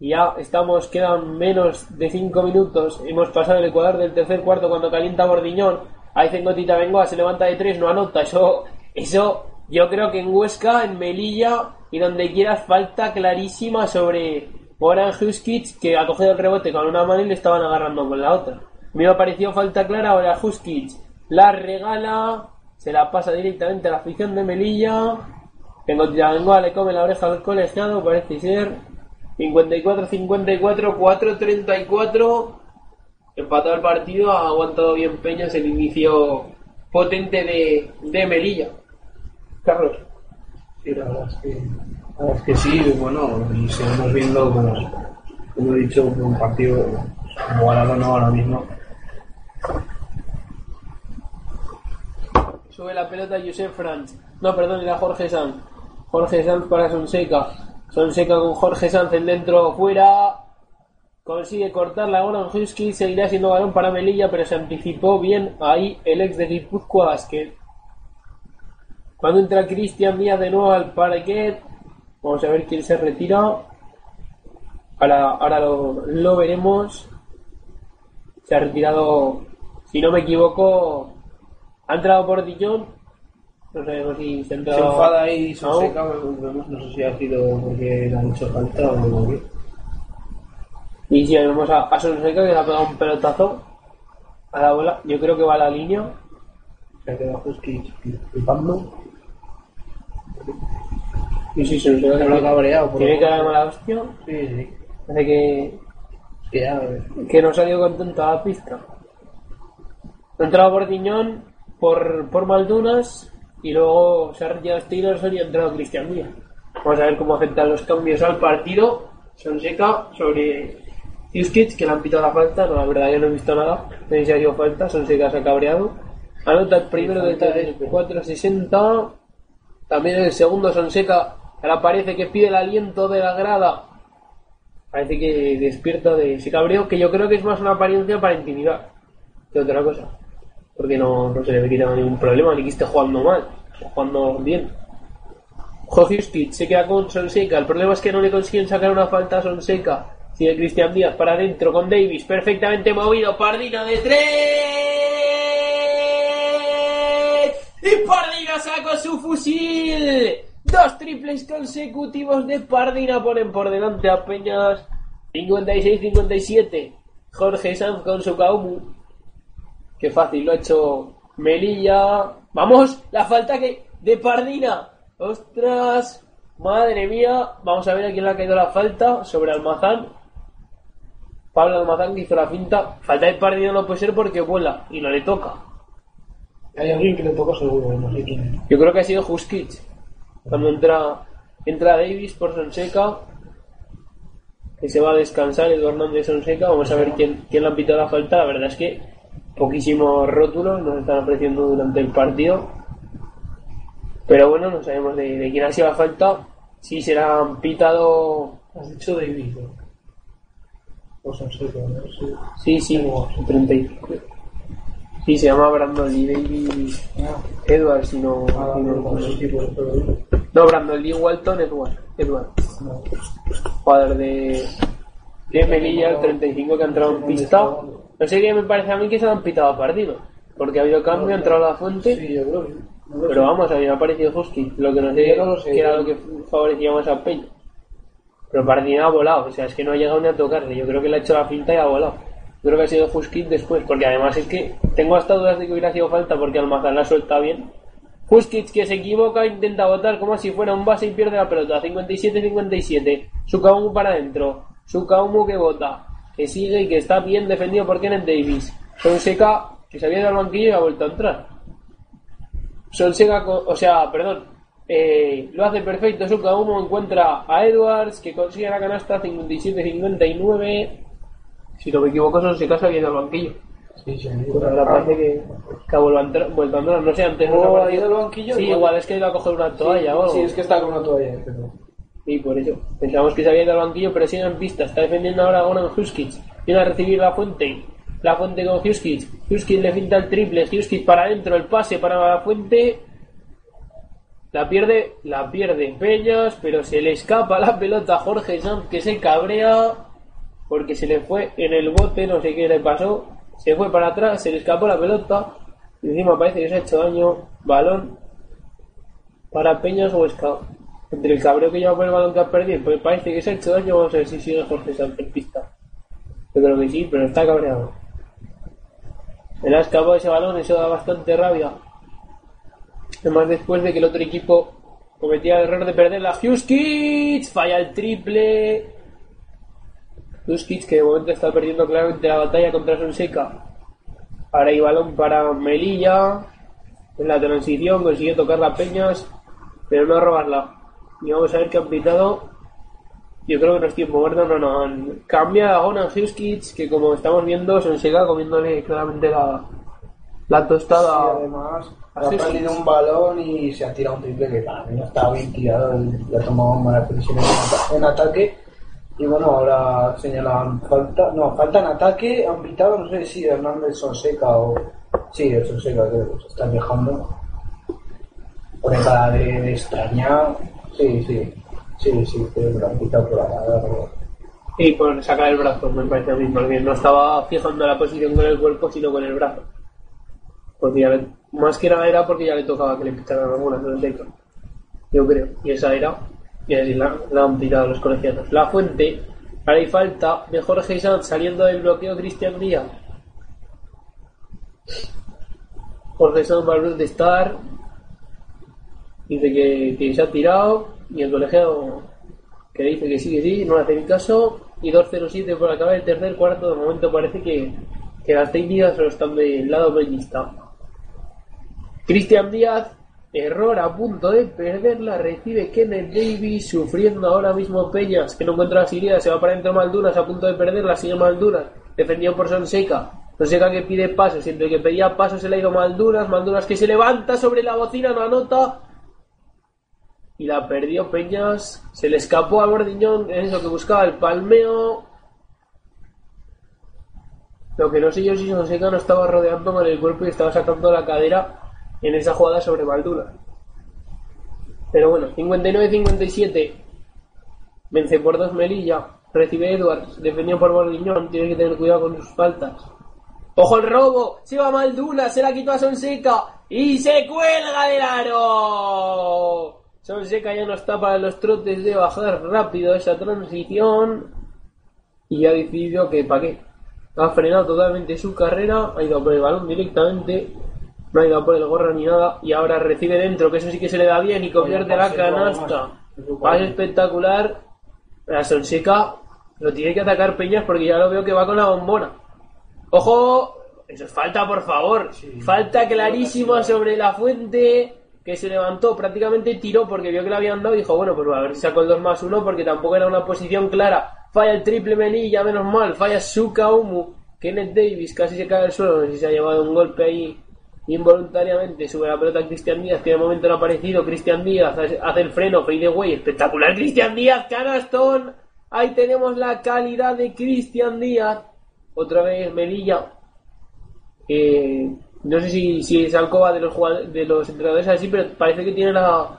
Ya estamos, quedan menos de 5 minutos. Hemos pasado el ecuador del tercer cuarto cuando calienta Bordiñón. Ahí Cengotita Bengoa se levanta de 3, no anota. Eso, eso, yo creo que en Huesca, en Melilla y donde quieras falta clarísima sobre Goran Huskic que ha cogido el rebote con una mano y le estaban agarrando con la otra. Me ha parecido falta clara ahora Huskic. La regala, se la pasa directamente a la afición de Melilla. Cengotita Bengoa le come la oreja al colegiado, parece ser. 54-54, 4-34. Empatado el partido, ha aguantado bien Peñas el inicio potente de, de Melilla. Carlos. Sí, la verdad es que, la verdad es que sí, bueno, y seguimos viendo, como, como he dicho, un partido igualado no ahora mismo. Sube la pelota Josep Franz. No, perdón, era Jorge Sanz. Jorge Sanz para Sonseca. Sonseca con Jorge Sanz en dentro fuera. Consigue cortar la Goran Husky. Seguirá siendo balón para Melilla, pero se anticipó bien ahí el ex de Guipúzcoa Basket. Cuando entra Cristian Díaz de nuevo al parquet. Vamos a ver quién se retira. Ahora, ahora lo, lo veremos. Se ha retirado, si no me equivoco, ha entrado por Dillon. No sabemos si se ha Se enfada ahí ¿no? Sonseca, no sé si ha sido porque le han hecho falta o qué. Y si vemos a, a Sonseca que le ha pegado un pelotazo a la bola, yo creo que va a la línea. Se ha quedado Husky flipando. Y si Sonseca Se habrá cabreado. por tiene lo- cara de mala hostia. Sí, sí. Parece que, Que ya, que no salió contento a la pista. Ha entrado Bordiñón por, por Maldunas y luego se ha retirado Stevenson y ha entrado Cristian Díaz. Vamos a ver cómo afectan los cambios al partido. Sonseca sobre Huskic, que le han pitado la falta. No, la verdad yo no he visto nada. No sé si ha sido falta. Sonseca se ha cabreado. Anota el primero de 4.60. También el segundo Sonseca. Ahora parece que pide el aliento de la grada. Parece que despierta de ese cabreo, que yo creo que es más una apariencia para intimidar que otra cosa. Porque no, no se le tenga ningún problema, ni que esté jugando mal. Jugando bien. Jojiskic se queda con Sonseca. El problema es que no le consiguen sacar una falta a Sonseca. Sigue Cristian Díaz para adentro con Davis. Perfectamente movido. Pardina de tres. Y Pardina sacó su fusil. Dos triples consecutivos de Pardina ponen por delante a Peñas. 56-57. Jorge Sanz con su Kaumu. Qué fácil lo ha hecho Melilla. Vamos, la falta que de Pardina. Ostras, madre mía. Vamos a ver a quién le ha caído la falta sobre Almazán. Pablo Almazán que hizo la finta. Falta de Pardina no puede ser porque vuela y no le toca. Hay alguien que le toca seguro, no sé quién. Yo creo que ha sido Huskic. Cuando entra, entra Davis por Sonseca. Que se va a descansar Eduardo Hernández Sonseca. Vamos a ver quién, quién le ha pitado la falta. La verdad es que poquísimos rótulos nos están ofreciendo durante el partido. Pero bueno, no sabemos de, de quién ha sido la falta. Si será pitado. Has dicho David. ¿no? O ¿no? Sí, Sí. sí, 35. Sí, se llama Brandon Lee Davis Edward, si no. Ah, si no- tipos, pero no, Brandon Lee Walton Edward. Edward. Jugador de. De Melilla, el 35 que ha entrado en pista. No sé qué me parece a mí que se lo han pitado a partido. Porque ha habido cambio, ha entrado la fuente. Sí, yo creo que. no Pero sé. vamos, a mí me ha parecido Husky. Lo que no sé, no sé. que era lo que favorecía más a Peña. Pero Pardina ha volado, o sea, es que no ha llegado ni a tocarle. Yo creo que le ha hecho la finta y ha volado. Yo creo que ha sido Husky después, porque además es que tengo hasta dudas de que hubiera sido falta porque Almazán la suelta bien. Huskic que se equivoca, intenta botar como si fuera un base y pierde la pelota. 57-57. Sukaumu para adentro. Sukaumu que bota. Que sigue y que está bien defendido por Kenneth Davis. Fonseca que se había ido al banquillo y ha vuelto a entrar. Sonseca, co- o sea, perdón, eh, lo hace perfecto. Sukaumu encuentra a Edwards que consigue la canasta 57-59. Si no me equivoco, Sonseca se había ido al banquillo. Sí, sí, ahora parece que, que ha vuelto a, entrar, vuelto a entrar. No sé, antes no se ¿O ha ido al banquillo? Sí, Igual. igual es que ha ido a coger una toalla o algo. Sí, es que está con una toalla, pero. Sí, por eso. Pensamos que se había ido al banquillo, pero sigue en pista. Está defendiendo ahora Goran Huskic. Viene a recibir la fuente. La fuente con Huskic. Huskic le finta el triple. Huskic para adentro. El pase para la fuente. La pierde, la pierde Peñas, pero se le escapa la pelota a Jorge Sanz que se cabrea porque se le fue en el bote, no sé qué le pasó. Se fue para atrás, se le escapó la pelota. Y encima parece que se ha hecho daño. Balón para Peñas Huesca. Entre el cabreo que lleva por el balón que ha perdido, pues parece que se ha hecho daño. Vamos a ver si sigue Jorge Sanz en pista. Yo creo que sí, pero está cabreado. Le ha escapado ese balón, eso da bastante rabia. Además, después de que el otro equipo cometía el error de perder la Huskic, falla el triple. Huskic que de momento está perdiendo claramente la batalla contra Sonseca. Ahora hay balón para Melilla. En la transición consigue tocar las peñas, pero no robarla. Y vamos a ver qué han pitado. Yo creo que no es tiempo muerto, no, no. han- Cambia a Gonan que como estamos viendo, Sonseca comiéndole claramente la, la tostada. Sí, además, ha perdido un balón y se ha tirado un triple que para mí no estaba bien tirado. Le ha tomado malas decisiones en, ata- en ataque. Y bueno, ahora señalan falta. No, falta en ataque. Han pitado, no sé si Hernández Sonseca o. Sí, el Sonseca creo que se está quejando. Pone cara de, de extrañar. Sí, sí. Sí, sí, pitado por la cara. pero- Y por sacar el brazo, me parece a mí, porque no estaba fijando la posición con el cuerpo, sino con el brazo. Porque ya le- más que nada era porque ya le tocaba que le picharan alguna Sonseca. Yo creo. Y esa era. Y así la, la han pitado los colegianos. La fuente. Ahora hay falta de Jorge Sanz saliendo del bloqueo Cristian Díaz. Jorge Sanz va a protestar. Dice que, que se ha tirado. Y el colegiado que dice que sí, que sí, no le hace ni caso. Y 2-0-7 por acabar el tercer cuarto. De momento parece que, que las técnicas solo están del lado peñista. Cristian Díaz, error a punto de perderla, recibe Kenneth Davis, sufriendo ahora mismo Peñas, que no encuentra la salida, se va para adentro Maldunas, a punto de perderla, sigue Maldunas, defendido por Sonseca, Fonseca que pide pasos, siempre que pedía pasos se le ha ido Maldunas, Maldunas que se levanta sobre la bocina, no anota y la perdió Peñas, se le escapó a Bordiñón en eso que buscaba el palmeo. Lo que no sé yo si Fonseca no estaba rodeando con el cuerpo y estaba sacando la cadera en esa jugada sobre Maldunas. Pero bueno, 59-57. Vence por dos Melilla. Recibe Edwards. Defendido por Bordiñón. Tiene que tener cuidado con sus faltas. ¡Ojo al robo! Se va Malduna. Se la quitó a Sonseca. Y se cuelga del aro. Sonseca ya no está para los trotes de bajar rápido esa transición. Y ha decidido que para qué. Ha frenado totalmente su carrera. Ha ido por el balón directamente. No ha ido por el gorro ni nada. Y ahora recibe dentro, que eso sí que se le da bien y convierte la canasta. Pase espectacular. La Sonseca lo tiene que atacar Peñas porque ya lo veo que va con la bombona. ¡Ojo! Eso es falta, por favor. Falta clarísima sobre la fuente. Que se levantó, prácticamente tiró porque vio que le habían dado y dijo, bueno, pues a ver si sacó el 2 más 1 porque tampoco era una posición clara. Falla el triple Melilla, menos mal. Falla Suka Umu. Kenneth Davis casi se cae al suelo. No sé si se ha llevado un golpe ahí involuntariamente. Sube la pelota Cristian Díaz, que de momento no ha aparecido. Cristian Díaz hace el freno, fade away. Espectacular Cristian Díaz, canastón. Ahí tenemos la calidad de Cristian Díaz. Otra vez Melilla. Eh, no sé si, si es alcoba de los, de los entrenadores así, pero parece que tiene la,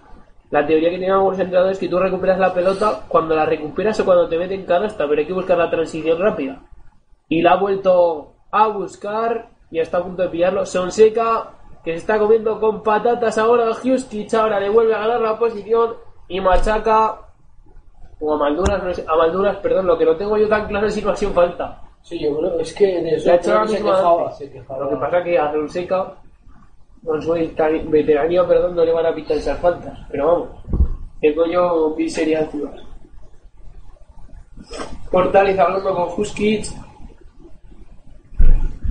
la teoría que tienen algunos entrenadores que tú recuperas la pelota cuando la recuperas o cuando te meten canasta, pero hay que buscar la transición rápida. Y la ha vuelto a buscar y está a punto de pillarlo. Sonseca, que se está comiendo con patatas ahora. Huskic ahora le vuelve a ganar la posición y machaca. O a Malduras, no sé, a Malduras, perdón, lo que no tengo yo tan claro es si no ha sido falta. Sí, yo creo, es que de eso hecho se quejaba, antes. se quejaba. Lo que pasa que a Fonseca, con su veteran- veteranía, perdón, no le van a pitar esas faltas. Pero vamos, tengo yo mis serias dudas. Portales hablando con Huskic.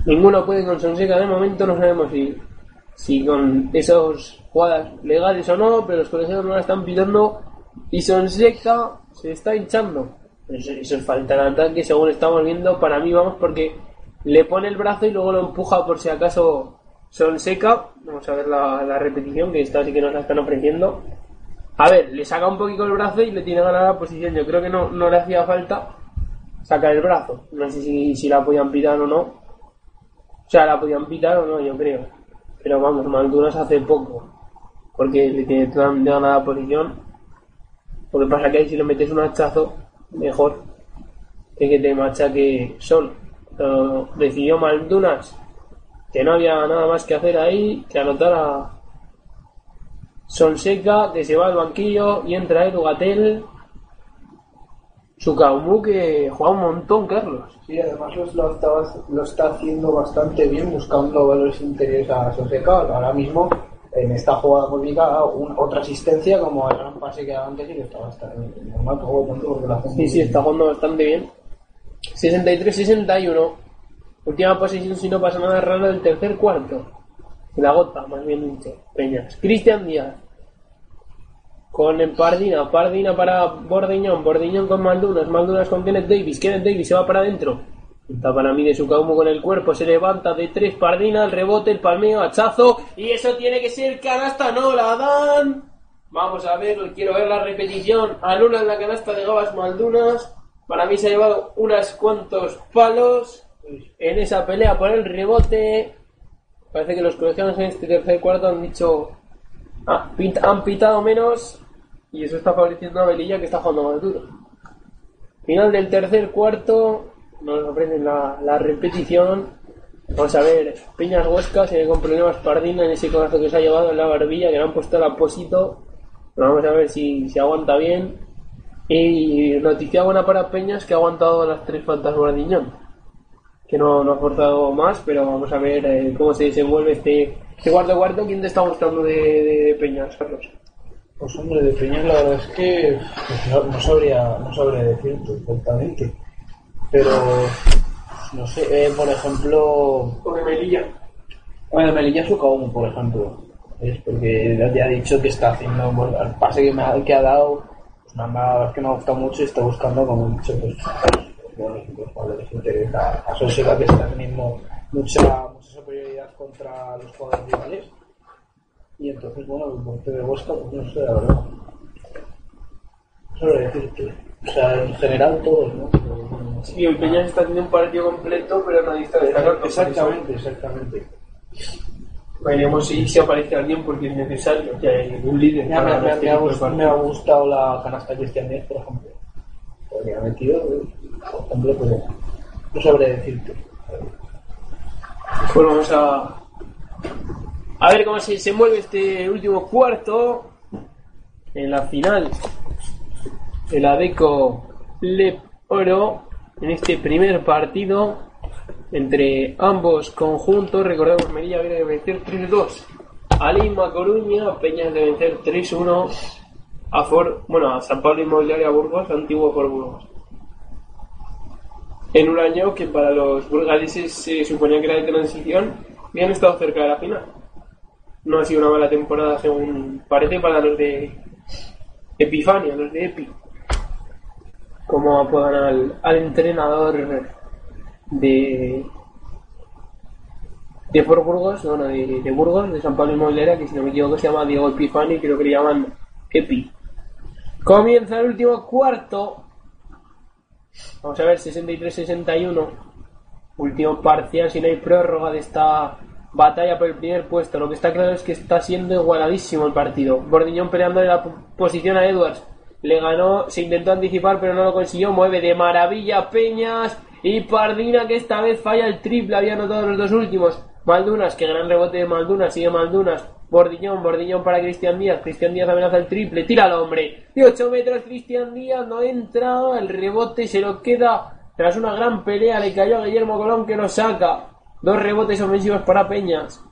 Ninguno puede con Sonseca de momento, no sabemos si, si con esas jugadas legales o no, pero los colegiados no la están pidiendo y Sonseca se está hinchando. Eso, es falta de ataque, según estamos viendo, para mí vamos porque le pone el brazo y luego lo empuja por si acaso Sonseca. Vamos a ver la, repetición, que esta sí que nos la están ofreciendo. A ver, le saca un poquito el brazo y le tiene ganada la posición. Yo creo que no, no le hacía falta sacar el brazo. No sé si, si la podían pitar o no. O sea, la podían pitar o no, yo creo. Pero vamos, Maldunas hace poco. Porque le tiene tan ganada la posición. Lo que pasa que ahí si le metes un hachazo, mejor que que te machaque Sol. Pero decidió Maldunas que no había nada más que hacer ahí, que anotar a Sonseca, que se va al banquillo y entra Edu Gatel. Sukaumu que juega un montón, Carlos. Sí, además lo, estaba- lo está haciendo bastante bien buscando valores interiores a Sonseca. Ahora mismo, en esta jugada complicada, un- otra asistencia como el gran pase que daba antes y que estaba bastante normal que juegue tanto porque lo hace Sí, sí, está jugando bastante bien. 63-61. Última posición, si no pasa nada raro, del tercer cuarto. La gota, más bien dicho. Peñas. Cristian Díaz. Con el Pardina. Pardina para Bordiñón. Bordiñón con Maldunas. Maldunas con Kenneth Davis. Kenneth Davis se va para adentro. Está para mí de su caumo con el cuerpo. Se levanta de tres. Pardina. El rebote. El palmeo. Hachazo. Y eso tiene que ser canasta. No la dan. Vamos a ver. Quiero ver la repetición. Anula en la canasta de Gabas Maldunas. Para mí se ha llevado unos cuantos palos en esa pelea por el rebote. Parece que los colegiados en este tercer cuarto han dicho. ah, pint- han pitado menos. Y eso está favoreciendo a Velilla que está jugando más duro. Final del tercer cuarto. Nos ofrecen la, la repetición. Vamos a ver. Peñas Huesca se ve con problemas Pardina en ese codazo que se ha llevado en la barbilla. Que le han puesto el apósito. Vamos a ver si se aguanta bien. Y noticia buena para Peñas que ha aguantado las tres faltas Guardiñón. Que no, no ha forzado más, pero vamos a ver eh, cómo se desenvuelve este, este cuarto cuarto. ¿Quién te está gustando de, de Peñas, Carlos? Pues hombre, de Peñas la verdad es que pues, no, no sabría, no sabría decirte exactamente. Pero, no sé, eh, por ejemplo... O de Melilla. Bueno, Melilla Sucaumo, por ejemplo. Es porque ya ha dicho que está haciendo, bueno, el pase que, me ha, que ha dado, pues me ha- la verdad es que me ha gustado mucho y está buscando, como he dicho, pues, bueno, pues, jugadores interiores a, a Sonseca que está mismo mucha, mucha superioridad contra los jugadores rivales. Y entonces, bueno, el portero de Huesca, pues no sé, la verdad. Sobre decirte. O sea, en general todos, ¿no? Sí, el Peñas está haciendo un partido completo, pero nadie está destacando. Exactamente, exactamente. Veremos si, si aparece alguien porque es necesario que hay un líder ha, para me ha- este me ha tipo de gust- me ha gustado la canasta de Cristian Díaz, por ejemplo. Porque ha metido, por ejemplo, pues, no sabré decirte. Pues vamos a, a ver cómo se, se mueve este último cuarto en la final de la Deco Lep Oro en este primer partido entre ambos conjuntos. Recordemos, Merilla viene de vencer 3-2 a Lima Coruña, Peñas de vencer 3-1 a For, bueno, a San Pablo Inmobiliaria Burgos, antiguo por Burgos. En un año que para los burgaleses se suponía que era de transición y estado cerca de la final. No ha sido una mala temporada según parece para los de Epifania, los de Epi. Como apodan al, al entrenador de de Burgos, no, no, de, de Burgos, de San Pablo Inmobiliaria, que si no me equivoco se llama Diego Epifani, creo que le llaman Epi. Comienza el último cuarto. Vamos a ver, 63-61. Último parcial, si no hay prórroga de esta batalla por el primer puesto. Lo que está claro es que está siendo igualadísimo el partido. Bordiñón peleando en la po- posición a Edwards. Le ganó, se intentó anticipar, pero no lo consiguió. Mueve de maravilla Peñas. Y Pardina, que esta vez falla el triple. Había anotado los dos últimos. Maldunas, que gran rebote de Maldunas. Sigue Maldunas. Bordiñón, Bordiñón para Cristian Díaz. Cristian Díaz amenaza el triple. Tira al hombre. De 8 metros Cristian Díaz no entra. El rebote se lo queda. Tras una gran pelea le cayó a Guillermo Colón que lo saca. Dos rebotes ofensivos para Peñas.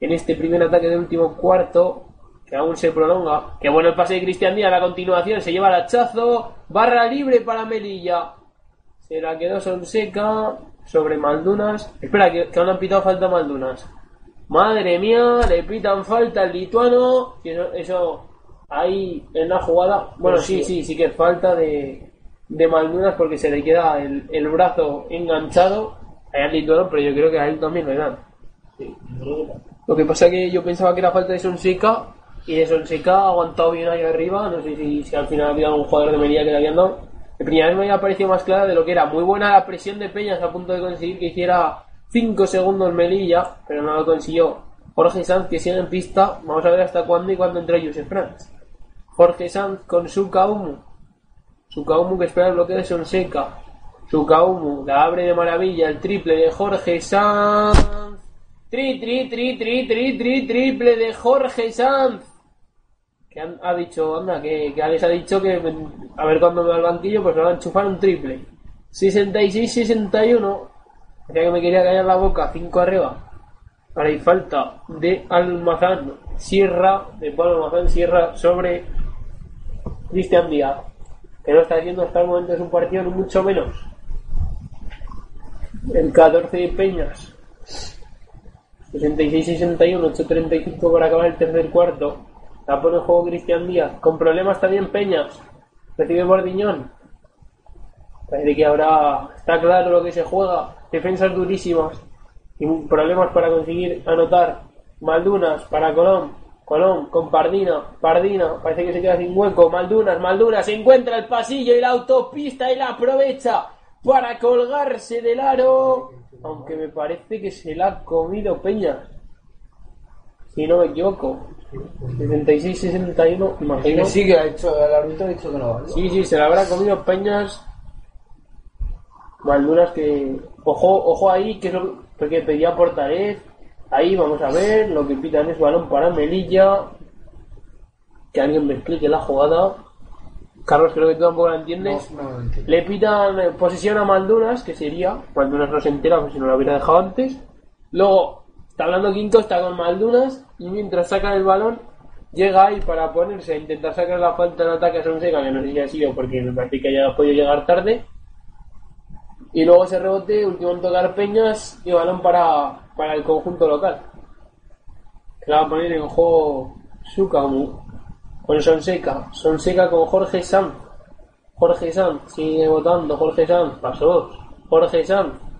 En este primer ataque de último cuarto. Que aún se prolonga. Que bueno el pase de Cristian Díaz. A continuación se lleva el hachazo. Barra libre para Melilla. Se la quedó Sonseca sobre Maldunas. Espera, que, que aún han pitado falta Maldunas. Madre mía, le pitan falta al lituano. Y eso, eso ahí en la jugada. Bueno, sí, sí, sí que es falta de, de Maldunas porque se le queda el, el brazo enganchado ahí al lituano, pero yo creo que a él también le dan. Lo que pasa que yo pensaba que era falta de Sonseca y de Sonseca ha aguantado bien ahí arriba. No sé si, al final había algún jugador de Melilla que le habían dado. El primera vez me había parecido más clara de lo que era. Muy buena la presión de Peñas a punto de conseguir que hiciera 5 segundos Melilla, pero no lo consiguió. Jorge Sanz que sigue en pista. Vamos a ver hasta cuándo y cuándo entra Joseph Franz. Jorge Sanz con su Kaumu. Su Kaumu que espera el bloqueo de Sonseca. Su Kaumu la abre de maravilla. El triple de Jorge Sanz. Tri, tri, tri, tri, tri, tri, triple de Jorge Sanz. Que han- ha dicho, anda, que, que Alex ha dicho que a ver cuándo me va al banquillo, pues me va a enchufar un triple. 66-61. Decía que me quería callar la boca, 5 arriba. Ahora hay falta de Almazán Sierra, de Pablo Almazán Sierra sobre Cristian Díaz. Que no está haciendo hasta el momento es un partido, ni mucho menos. El 14 de Peñas. 66-61, 8-35 para acabar el tercer cuarto. La pone en juego Cristian Díaz. Con problemas también Peñas. Recibe Bordiñón. Parece que ahora está claro lo que se juega. Defensas durísimas. Y problemas para conseguir anotar. Maldunas para Colón. Colón con Pardina. Pardina. Parece que se queda sin hueco. Maldunas. Maldunas. Se encuentra el pasillo y la autopista y la aprovecha para colgarse del aro. Aunque me parece que se la ha comido Peñas. Si no me equivoco. 76-61, imagino. Sí, que ha hecho, el árbitro ha dicho que no. Sí, sí, se la habrá comido Peñas. Maldunas que. Ojo, ojo ahí, que es lo que pedía Portaez. Ahí vamos a ver, lo que pitan es balón para Melilla. Que alguien me explique la jugada. Carlos, creo que tú tampoco la entiendes. No, no lo entiendo. Le pitan eh, posesión a Maldunas, que sería. Maldunas no se entera, pues si no lo hubiera dejado antes. Luego, está hablando Quinto, está con Maldunas. Y mientras sacan el balón, llega ahí para ponerse a intentar sacar la falta en ataque a Sonseca, que no sé si ha sido porque me parece que haya podido llegar tarde. Y luego ese rebote, último en tocar Peñas y balón para, para el conjunto local. Que la va a poner en juego Sukamu con Sonseca. Sonseca con Jorge Sanz. Jorge Sanz sigue votando. Jorge Sanz, pasos. Jorge Sanz.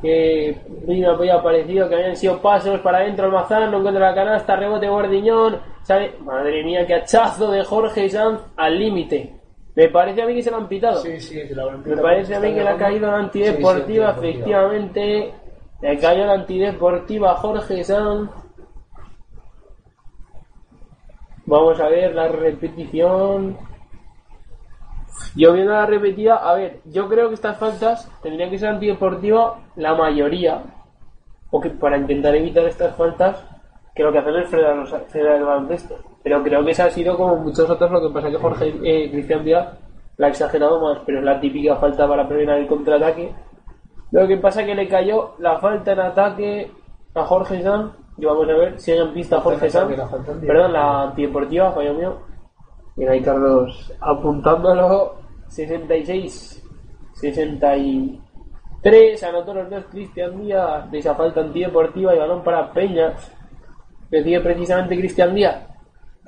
Que Vino había aparecido, que habían sido pasos para adentro Almazán, no encuentra la canasta, rebote Bordiñón, sale, madre mía, qué hachazo de Jorge Sanz al límite. Me parece a mí que se lo han pitado. Sí, sí, la habrán Me pitado parece a mí que le ha caído la antideportiva, Sí, efectivamente. Le cayó la antideportiva a Jorge Sanz. Vamos a ver la repetición. Yo viendo la repetida, a ver, yo creo que estas faltas tendrían que ser antideportiva la mayoría. O que para intentar evitar estas faltas, que lo que hacen es frenar, los, frenar el baloncesto. Pero creo que esa ha sido como muchos otros, lo que pasa que Jorge eh, Cristian Díaz la ha exagerado más, pero es la típica falta para frenar el contraataque. Lo que pasa que le cayó la falta en ataque a Jorge Sanz. Y vamos a ver, sigue en pista Jorge Sanz. Perdón, la antideportiva, fallo mío. Mira ahí Carlos apuntándolo. 66, 63. Anotó los dos Cristian Díaz de esa falta antideportiva y balón para Peñas. Decía precisamente Cristian Díaz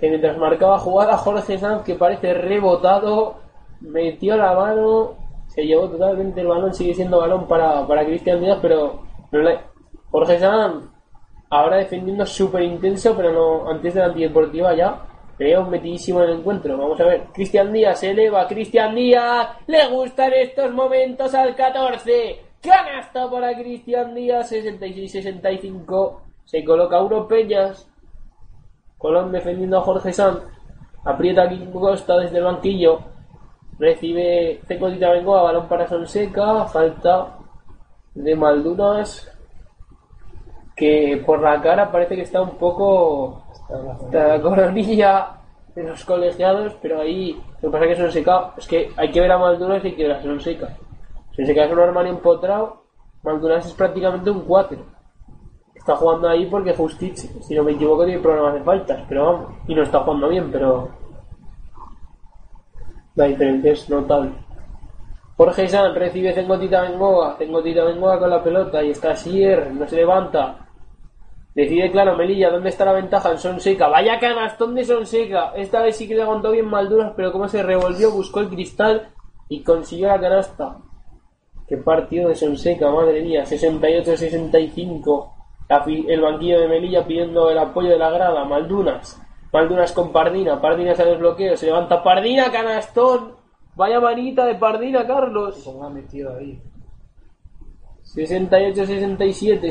que mientras marcaba jugada Jorge Sanz, que parece rebotado, metió la mano, se llevó totalmente el balón, sigue siendo balón para, para Cristian Díaz, pero Jorge Sanz ahora defendiendo súper intenso, pero no antes de la antideportiva ya. Veo metidísimo en el encuentro. Vamos a ver. Cristian Díaz se eleva. Cristian Díaz le gustan estos momentos al 14. Canasta para Cristian Díaz. 66-65. Se coloca Euro Peñas. Colón defendiendo a Jorge Sanz. Aprieta aquí Costa desde el banquillo. Recibe Cecotita Bengoa. Balón para Sonseca. Falta de Maldunas. Que por la cara parece que está un poco. La coronilla de los colegiados. Pero ahí. Lo que pasa es que Sonseca. Es que hay que ver a Maldunas y que ver a Sonseca. Sonseca es un armario empotrado. Maldunas es prácticamente un 4 está jugando ahí porque Justich, si no me equivoco, tiene problemas de faltas, pero vamos, y no está jugando bien, pero la diferencia es notable. Jorge San recibe Cengotita Bengoa, Cengotita Bengoa con la pelota y está Sier, no se levanta. Decide claro Melilla, ¿dónde está la ventaja? En Sonseca. Vaya canastón de Sonseca. Esta vez sí que le aguantó bien Malduras, pero como se revolvió, buscó el cristal y consiguió la canasta. Qué partido de Sonseca, madre mía. 68-65. La fi- El banquillo de Melilla pidiendo el apoyo de la grada. Maldunas. Maldunas con Pardina. Pardina se desbloqueo. Se levanta Pardina, canastón. Vaya manita de Pardina, Carlos. Como ha metido ahí. 68-67.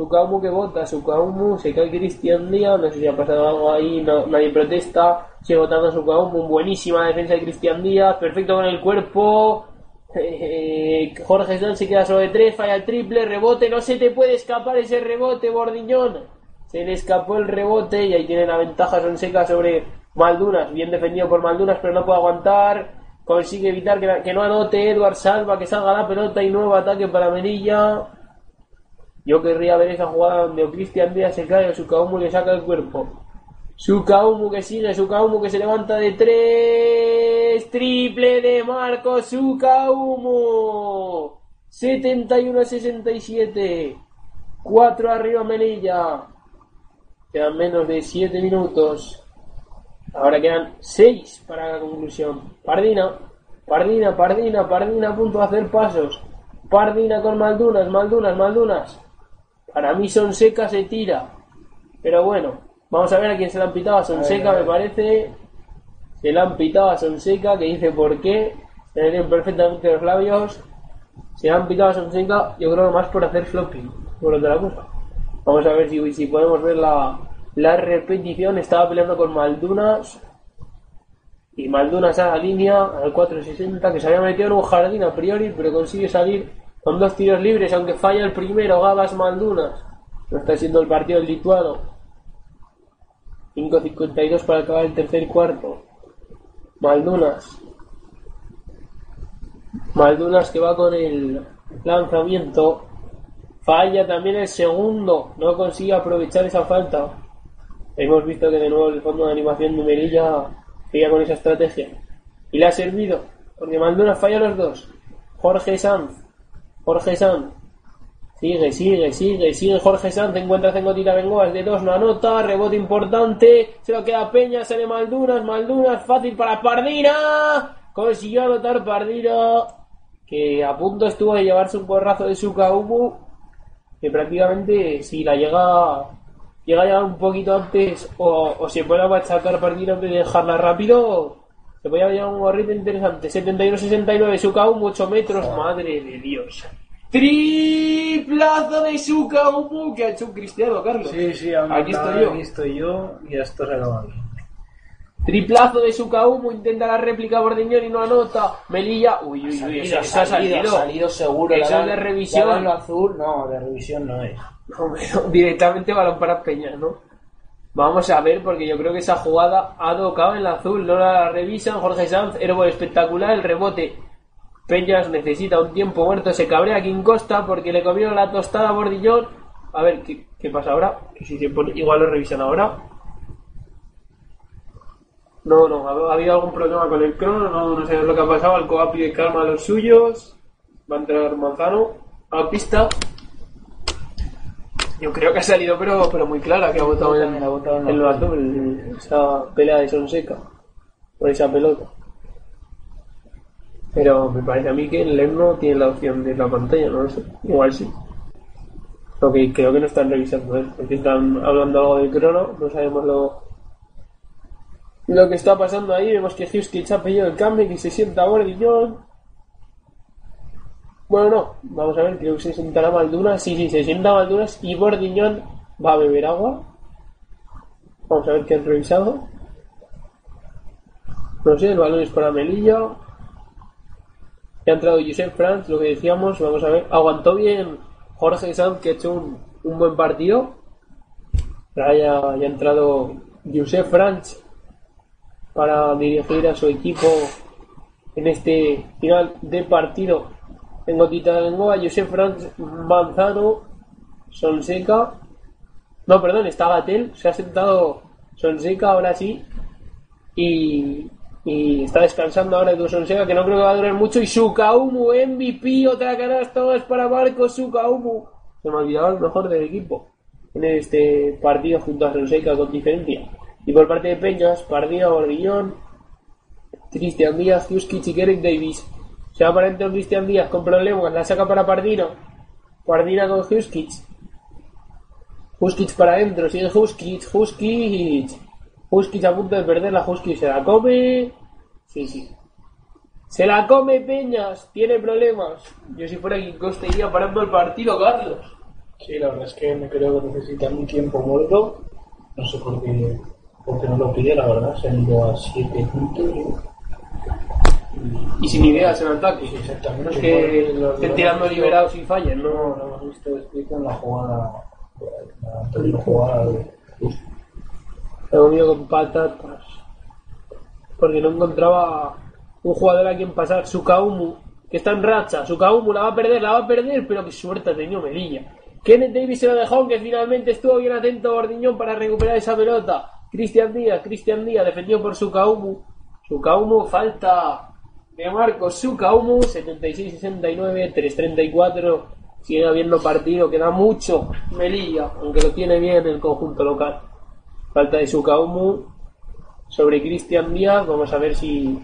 Sukaumu que vota. Sukaumu. Se cae Cristian Díaz. No sé si ha pasado algo ahí. Nadie protesta. Sigue votando Sukaumu. Buenísima defensa de Cristian Díaz. Perfecto con el cuerpo. Eh, Jorge Sanz se queda sobre tres, falla el triple, rebote, no se te puede escapar ese rebote, Bordiñón. Se le escapó el rebote y ahí tiene la ventaja Sonseca sobre Maldunas, bien defendido por Maldunas, pero no puede aguantar. Consigue evitar que, que no anote Edward Salva, que salga la pelota y nuevo ataque para Melilla. Yo querría ver esa jugada donde Cristian Díaz se cae o Sukaumu le saca el cuerpo. Sukaumu que sigue, Sukaumu que se levanta de tres. Triple de Marco Sukaumu. 71-67. 4 arriba Melilla. Quedan menos de 7 minutos. Ahora quedan 6 para la conclusión. Pardina. Pardina, Pardina, Pardina a punto de hacer pasos. Pardina con Maldunas, Maldunas, Maldunas. Para mí Sonseca se tira. Pero bueno, vamos a ver a quién se la han pitado a Sonseca, A ver, a me parece. Se la han pitado a Sonseca, que dice por qué. Se le perfectamente los labios. Se la han pitado a Sonseca, yo creo más por hacer flopping, por otra cosa. Vamos a ver si, si podemos ver la, la repetición. Estaba peleando con Maldunas. Y Maldunas a la línea, al 460, que se había metido en un jardín a priori, pero consigue salir con dos tiros libres, aunque falla el primero, Gabas Maldunas. No está siendo el partido del lituano. 5.52 para acabar el tercer cuarto. Maldunas. Maldunas que va con el lanzamiento. Falla también el segundo. No consigue aprovechar esa falta. Hemos visto que de nuevo el fondo de animación de Merilla sigue con esa estrategia. Y le ha servido. Porque Maldunas falla los dos. Jorge Sanz. Jorge Sanz. Sigue, sigue, sigue, sigue Jorge Sanz, encuentra Cengotita Bengoas de dos, no anota, rebote importante, se lo queda Peña, sale Maldunas, Maldunas, fácil para Pardina, consiguió anotar Pardina, que a punto estuvo de llevarse un porrazo de Sukaumu, que prácticamente si la llega llega ya un poquito antes o, o se puede machacar partido antes de dejarla rápido, se puede llevar un gorrito interesante. 71-69, Sukaumu, 8 metros, madre de Dios. Triplazo de Sukaumu que ha hecho un cristiano, Carlos. Sí, sí, aquí estoy yo. Aquí estoy yo y esto se acaba. Triplazo de Sukaumu, intenta la réplica Bordiñón y no anota. Melilla, uy, uy, uy, eso, ha salido. salido seguro. Eso es de revisión. la azul, no, de revisión no es. Directamente balón para Peña, ¿no? Vamos a ver, porque yo creo que esa jugada ha tocado en la azul, no la revisan. Jorge Sanz, Herbol espectacular, el rebote. Peñas necesita un tiempo muerto, se cabrea King Costa porque le comieron la tostada a Bordillón. A ver, ¿qué, pasa ahora? Si se pone, igual lo revisan ahora. No, no, ha, ha habido algún problema con el crono, no, sé lo que ha pasado. Alcoa pide calma a los suyos. Va a entrar Manzano a pista. Yo creo que ha salido, pero, pero muy clara, que ha votado en, en lo azul, esa pelea de Sonseca, por esa pelota. Pero me parece a mí que el LEM no tiene la opción de la pantalla, no lo sé. Igual sí. Lo que creo que no están revisando, ¿eh? porque están hablando algo del crono, no sabemos lo, lo que está pasando ahí. Vemos que Huskic ha pedido el cambio, que se sienta Bordillón. Bueno, no, vamos a ver, creo que se sentará Maldunas. Sí, sí, se sienta Maldunas y Bordiñón va a beber agua. Vamos a ver qué han revisado. No sé, el balón es para Melilla. Ya ha entrado Josep Franz, lo que decíamos, vamos a ver. Aguantó bien Jorge Sanz, que ha hecho un, buen partido. Ahora ya, ya ha entrado Josep Franz para dirigir a su equipo en este final de partido. Tengo Tita de Josep Franz Manzano, Sonseca. No, perdón, está Gatel. Se ha sentado Sonseca ahora sí. Y, está descansando ahora Edu Sonseca, que no creo que va a durar mucho. Y Sukaumu, MVP, otra canasta más para Marcos Sukaumu. Se me ha olvidado el mejor del equipo en este partido junto a Sonseca con diferencia. Y por parte de Peñas, Pardía, Bordillón, Cristian Díaz, Juskic y Kerek Davis. Se va para Cristian Díaz con problemas, la saca para Pardino. Pardina con Juskic. Juskic para adentro, sigue Juskic, Juskic. Juskic a punto de perder la Juskic, se la come. Sí, sí. Se la come Peñas, tiene problemas. Yo si fuera King Costa iría parando el partido, Carlos. Sí, la verdad es que me creo que necesitan un tiempo muerto. No sé por qué, por qué no lo pide, la verdad. Se han ido a 7 puntos. Y sin ideas en ataque. exactamente. No es que estén tirando liberados y fallen, No, ¿no? no hemos visto explico en la jugada. La jugada. He comido con patatas. Porque no encontraba un jugador a quien pasar. Sukaumu, que está en racha. Sukaumu la va a perder, la va a perder, pero qué suerte ha tenido Melilla. Kenneth Davis se lo dejó, que finalmente estuvo bien atento Bordiñón para recuperar esa pelota. Cristian Díaz, Cristian Díaz defendido por Sukaumu. Sukaumu, falta de Marcos Sukaumu, 76-69, 3-34. Sigue habiendo partido, queda mucho Melilla, aunque lo tiene bien el conjunto local. Falta de Sukaumu sobre Cristian Díaz. Vamos a ver si,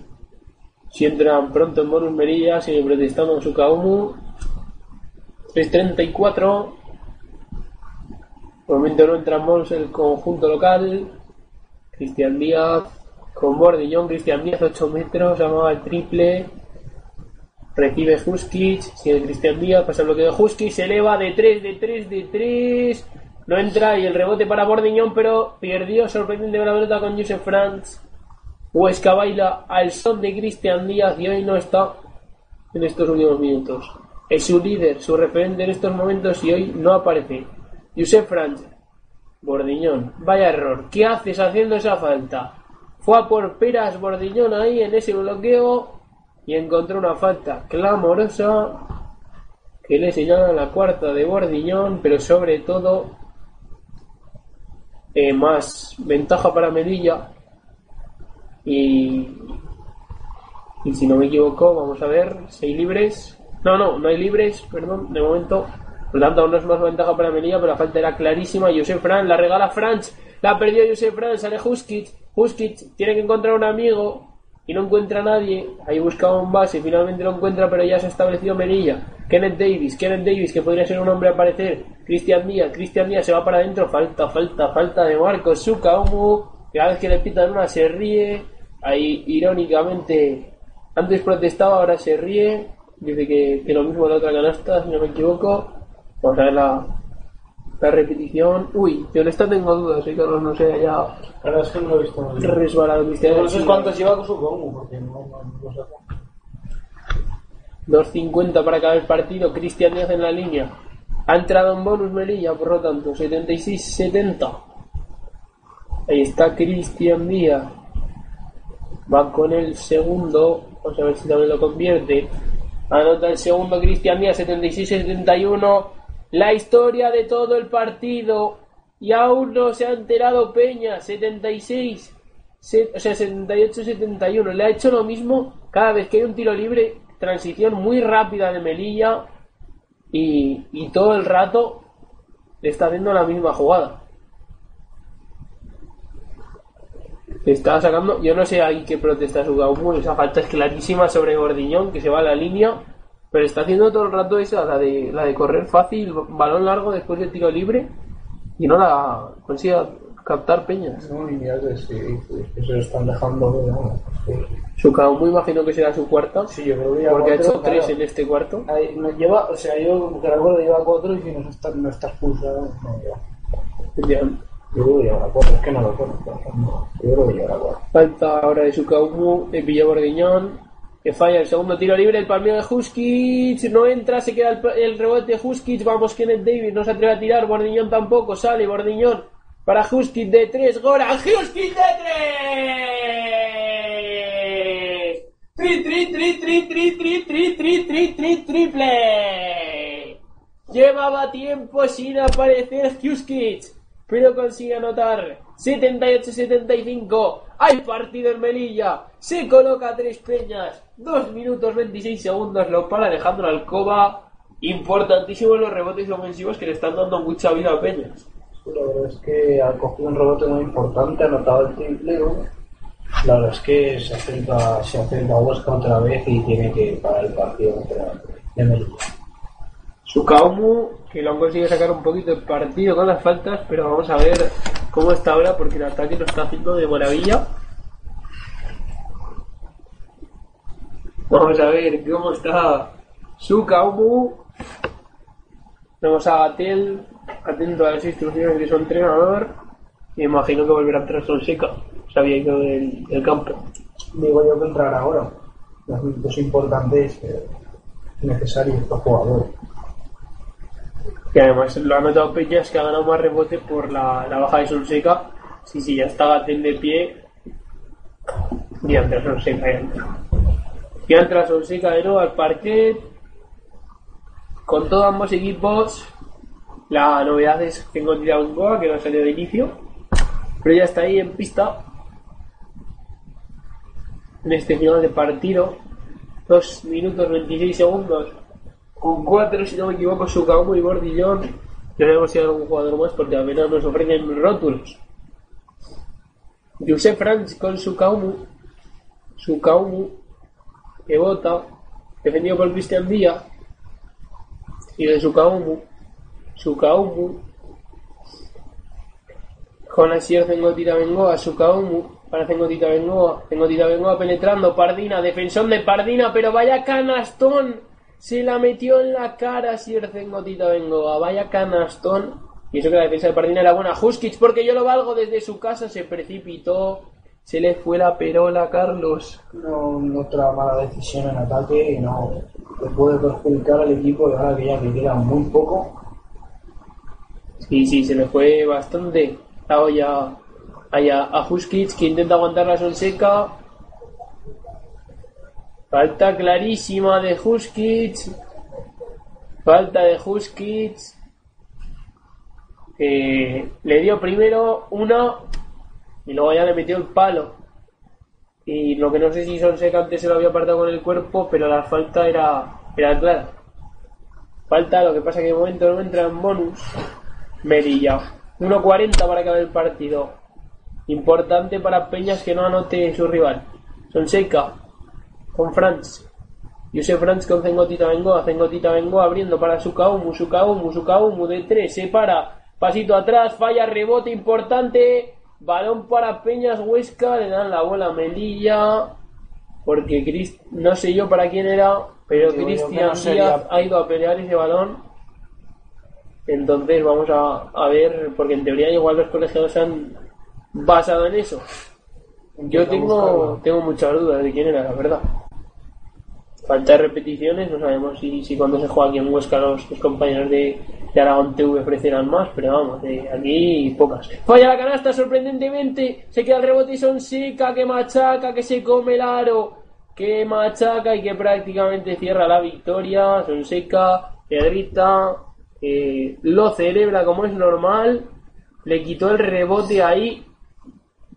si entran pronto en bonus Melilla. Sigue protestando Sukaumu. 3.34. De momento no entra en el conjunto local. Cristian Díaz con Bordillón. Cristian Díaz, 8 metros. Llamaba el triple. Recibe Huskic. Sigue Cristian Díaz. Pasa el bloqueo de Huskic. Se eleva de 3, de 3, de 3. No entra y el rebote para Bordiñón, pero perdió sorprendente la pelota con Joseph Franz. Huesca baila al son de Cristian Díaz y hoy no está en estos últimos minutos. Es su líder, su referente en estos momentos y hoy no aparece. Joseph Franz. Bordiñón, vaya error. ¿Qué haces haciendo esa falta? Fue a por peras Bordiñón ahí en ese bloqueo y encontró una falta clamorosa que le señala la cuarta de Bordiñón, pero sobre todo eh, más ventaja para Melilla. Y, y si no me equivoco, vamos a ver, seis libres. No, no, no hay libres, perdón, de momento. Por tanto, aún no es más ventaja para Melilla, pero la falta era clarísima. Josef Franz la regala Franz, la perdió Josef Franz, sale Huskic. Huskic tiene que encontrar un amigo. y no encuentra a nadie. Ahí buscaba un base, finalmente lo encuentra, pero ya se ha establecido Melilla. Kenneth Davis, Kenneth Davis, que podría ser un hombre a aparecer. Cristian Díaz, Cristian Díaz se va para adentro. Falta, falta, falta de Marcos Sukaomu. Cada vez que le pitan una se ríe. Ahí, irónicamente, antes protestaba, ahora se ríe. Dice que, lo mismo la otra canasta, si no me equivoco. Vamos a la repetición. Uy, yo en esta tengo dudas, ¿eh, Carlos? No sé, ya. La verdad es que no lo he visto bien. Resbalado, Cristian. No sé cuántos lleva con su combo, porque no, no, no sé. 2.50 para acabar el partido. Cristian Díaz en la línea. Ha entrado en bonus Melilla, por lo tanto, 76-70. Ahí está Cristian Díaz. Va con el segundo. Vamos a ver si también lo convierte. Anota el segundo Cristian Díaz, 76-71. La historia de todo el partido. Y aún no se ha enterado Peña, 76. se- o sea, 78-71. Le ha hecho lo mismo cada vez que hay un tiro libre. Transición muy rápida de Melilla. Y, todo el rato le está haciendo la misma jugada. Está sacando, yo no sé ahí qué protesta su Gaumu, esa falta es clarísima sobre Gordiñón, que se va a la línea, pero está haciendo todo el rato esa, la de, la de correr fácil, balón largo después del tiro libre, y no la consigue captar Peñas. No, y mira que sí, que se lo están dejando. ¿no? Sí. Su Gaumu imagino que será su cuarta, Sí, yo creo que lleva porque ha hecho tres claro. en este cuarto. Ahí, no lleva, o sea, yo que recuerdo lleva cuatro y si no está, no está expulsado, no lleva. Yo creo que lleva cuatro, es que no lo conozco. no, Yo creo que lleva cuatro. Falta ahora de su de Villa Borguiñón, que falla el segundo tiro libre, el palmeo de Huskic, no entra, se queda el, rebote de Huskic, vamos Kenneth Davis, no se atreve a tirar, Bordiñón tampoco, sale Bordiñón para Huskic de tres, Gora, Huskic de tres, tri tri tri tri tri tri tri tri tri tri triple, llevaba tiempo sin aparecer Huskic, pero consigue anotar 78-75. Hay partido en Melilla. Se coloca a tres peñas. 2 minutos 26 segundos. Lo para Alejandro Alcoba. Importantísimos los rebotes ofensivos que le están dando mucha vida a Peñas. La verdad es que ha cogido un rebote muy importante, ha anotado el triple. ¿no? La verdad es que se acerca, se acerca a Huesca otra vez y tiene que parar el partido de Melilla. Sukaumu, que lo han conseguido sacar un poquito de partido con las faltas, pero vamos a ver cómo está ahora porque el ataque lo está haciendo de maravilla. Vamos a ver cómo está Sukaumu. Vemos a Gatel, atento a las instrucciones de su entrenador. Y imagino que volverá a entrar Sonseca. Se había ido del, campo. Digo yo que entrar ahora. Los minutos importantes eh, necesarios para jugadores. Que además lo ha notado Peñas que ha ganado más rebote por la, la baja de Sonseca. Sí, sí, ya está Gatel de pie. Y entra Sonseca, ya entra. Ya entra Sonseca de nuevo al parquet. Con todos ambos equipos. La novedad es que tengo tirado un Goa que no ha salido de inicio. Pero ya está ahí en pista. En este final de partido. 2 minutos 26 segundos. Con 4, si no me equivoco, Sukaumu y Bordillón. No sabemos si hay algún jugador más porque apenas nos ofrecen rótulos. Josep Franz con Sukaumu. Sukaumu que vota. Defendido por Cristian Díaz. Y de Sukaumu. Sukaumu. Con Asier Zengotita Bengoa. Sukaumu. Para Zengotita Bengoa. Zengotita Bengoa penetrando. Pardina. Defensor de Pardina. Pero vaya canastón. Se la metió en la cara Asier Zengotita Bengoa. Vaya canastón. Y eso que la defensa de Pardina era buena. Huskic, porque yo lo valgo desde su casa. Se precipitó. Se le fue la perola a Carlos. No, otra mala decisión en ataque y no le puede perjudicar al equipo de ahora que ya que queda muy poco. Sí, sí, se le fue bastante la olla allá a Huskic que intenta aguantar la Sonseca. Falta clarísima de Huskic. Falta de Huskic. Le dio primero una y luego ya le metió el palo. Y lo que no sé si Sonseca antes se lo había apartado con el cuerpo, pero la falta era, era clara. Falta, lo que pasa que de momento no entra en bonus. Merilla. 1.40 para acabar el partido. Importante para Peñas que no anote su rival. Sonseca con Franz. Josef Franz con Zengotita Vengo, Zengotita Vengo abriendo para Sukaumu, Sukaumu, Sukaumu de tres, se para, pasito atrás, falla, rebote importante, balón para Peñas Huesca, le dan la bola a Melilla, porque Chris, no sé yo para quién era, pero Digo Cristian sería- Díaz ha ido a pelear ese balón. Entonces vamos a, a ver, porque en teoría igual los colegiados se han basado en eso. Yo tengo, tengo muchas dudas de quién era, la verdad. Falta de repeticiones, no sabemos si, si cuando se juega aquí en Huesca los, los compañeros de, de Aragón TV ofrecerán más, pero vamos, de aquí pocas. Falla la canasta sorprendentemente, se queda el rebote y son seca, que machaca, que se come el aro, que machaca y que prácticamente cierra la victoria. Son seca, Pedrita, eh, lo celebra como es normal, le quitó el rebote ahí,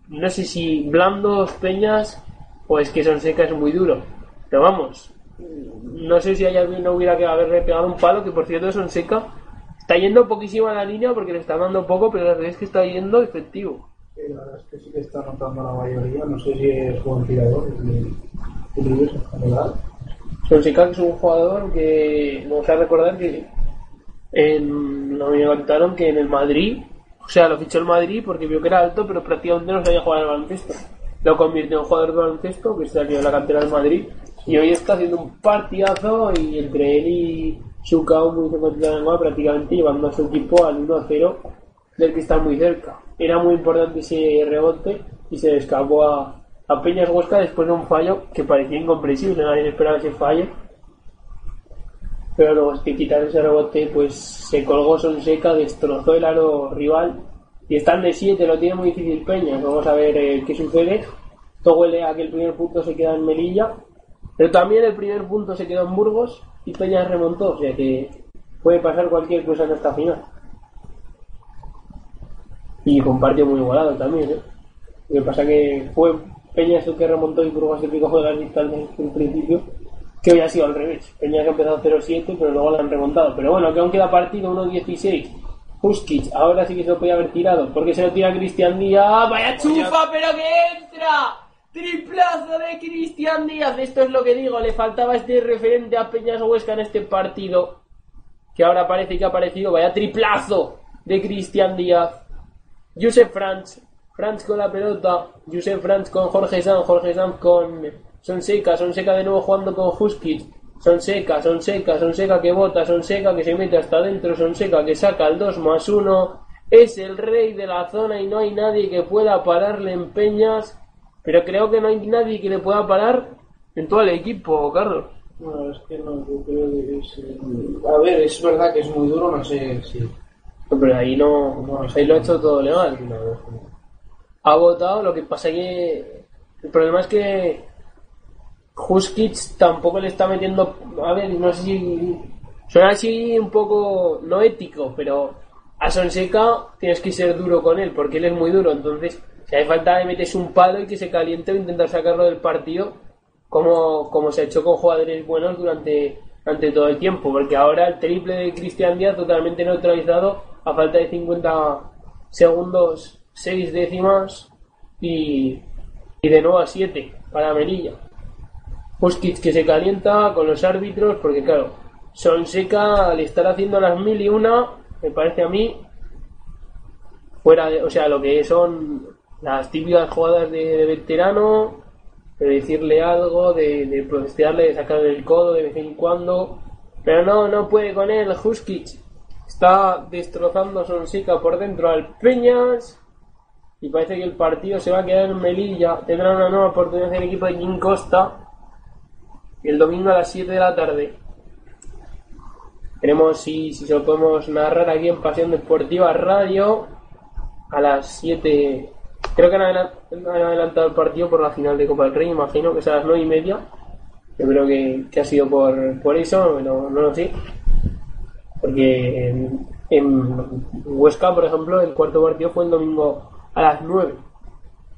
no sé si blandos Peñas o es que Sonseca es muy duro. Pero vamos, no sé si hay alguien no hubiera que haberle pegado un palo, que por cierto Sonseca está yendo poquísimo a la línea porque le está dando poco, pero la verdad es que está yendo efectivo. La verdad es que sí que está anotando la mayoría. No sé si es buen tirador. que es un jugador que me gusta recordar que en, no me contaron que en el Madrid, o sea, lo fichó el Madrid porque vio que era alto, pero prácticamente no sabía jugar al baloncesto. Lo convirtió en jugador de baloncesto, que salió de la cantera del Madrid, y hoy está haciendo un partidazo y entre él y Shukao muy lengua prácticamente llevando a su equipo al 1-0 del que está muy cerca. Era muy importante ese rebote y se escapó a, Peñas Huesca después de un fallo que parecía incomprensible, nadie esperaba ese fallo. Pero luego es que quitar ese rebote, pues se colgó Sonseca, destrozó el aro rival y están de 7, lo tiene muy difícil Peñas. Vamos a ver eh, qué sucede. Todo huele a que el primer punto se queda en Melilla, pero también el primer punto se quedó en Burgos y Peñas remontó, o sea que puede pasar cualquier cosa en esta final. Y con partido muy igualado también, ¿eh? Lo que pasa que fue Peñas el que remontó y Burgos el que cogió las distancias desde el principio, que hoy ha sido al revés. Peñas ha empezado 0-7, pero luego la han remontado. Pero bueno, que aún queda partido 1-16. Huskic, ahora sí que se lo podía haber tirado, porque se lo tira Cristian Díaz. ¡Vaya chufa, pero que entra! Triplazo de Cristian Díaz. Esto es lo que digo, le faltaba este referente a Peñas Huesca en este partido. Que ahora parece que ha aparecido. Vaya triplazo de Cristian Díaz. Josef Franz. Franz con la pelota. Josef Franz con Jorge Sanz. Jorge Sanz con Sonseca. Sonseca de nuevo jugando con Huskic. Sonseca, Sonseca, Sonseca que bota. Sonseca que se mete hasta adentro. Sonseca que saca el 2 más 1. Es el rey de la zona y no hay nadie que pueda pararle en peñas. Pero creo que no hay nadie que le pueda parar en todo el equipo, Carlos. No, es que no, yo creo que es. eh, A ver, es verdad que es muy duro, no sé si. Pero ahí no, no, ahí lo ha hecho todo legal. Ha votado, lo que pasa que el problema es que Huskic tampoco le está metiendo, a ver, no sé si suena así un poco no ético, pero a Sonseca tienes que ser duro con él, porque él es muy duro, entonces si hay falta de metes un palo y que se caliente o intentar sacarlo del partido, como, como se ha hecho con jugadores buenos durante, durante todo el tiempo, porque ahora el triple de Cristian Díaz totalmente neutralizado a falta de 50 segundos, 6 décimas y, y de nuevo a 7 para Melilla. Huskic que se calienta con los árbitros porque claro, Sonseca al estar haciendo las mil y una, me parece a mí, fuera de, o sea, lo que son las típicas jugadas de, veterano, de decirle algo, de, de protestarle, de sacarle el codo de vez en cuando, pero no, no puede con él, Huskic está destrozando Sonseca por dentro al Peñas y parece que el partido se va a quedar en Melilla, tendrá una nueva oportunidad el equipo de Jim Costa el domingo a las 7 de la tarde. Veremos si, si se lo podemos narrar aquí en Pasión Deportiva Radio a las 7. Creo que han adelan- han adelantado el partido por la final de Copa del Rey, imagino que es a las 9 y media. Yo creo que, que ha sido por, por eso, pero no lo sé. Porque en, en Huesca, por ejemplo, el cuarto partido fue el domingo a las 9.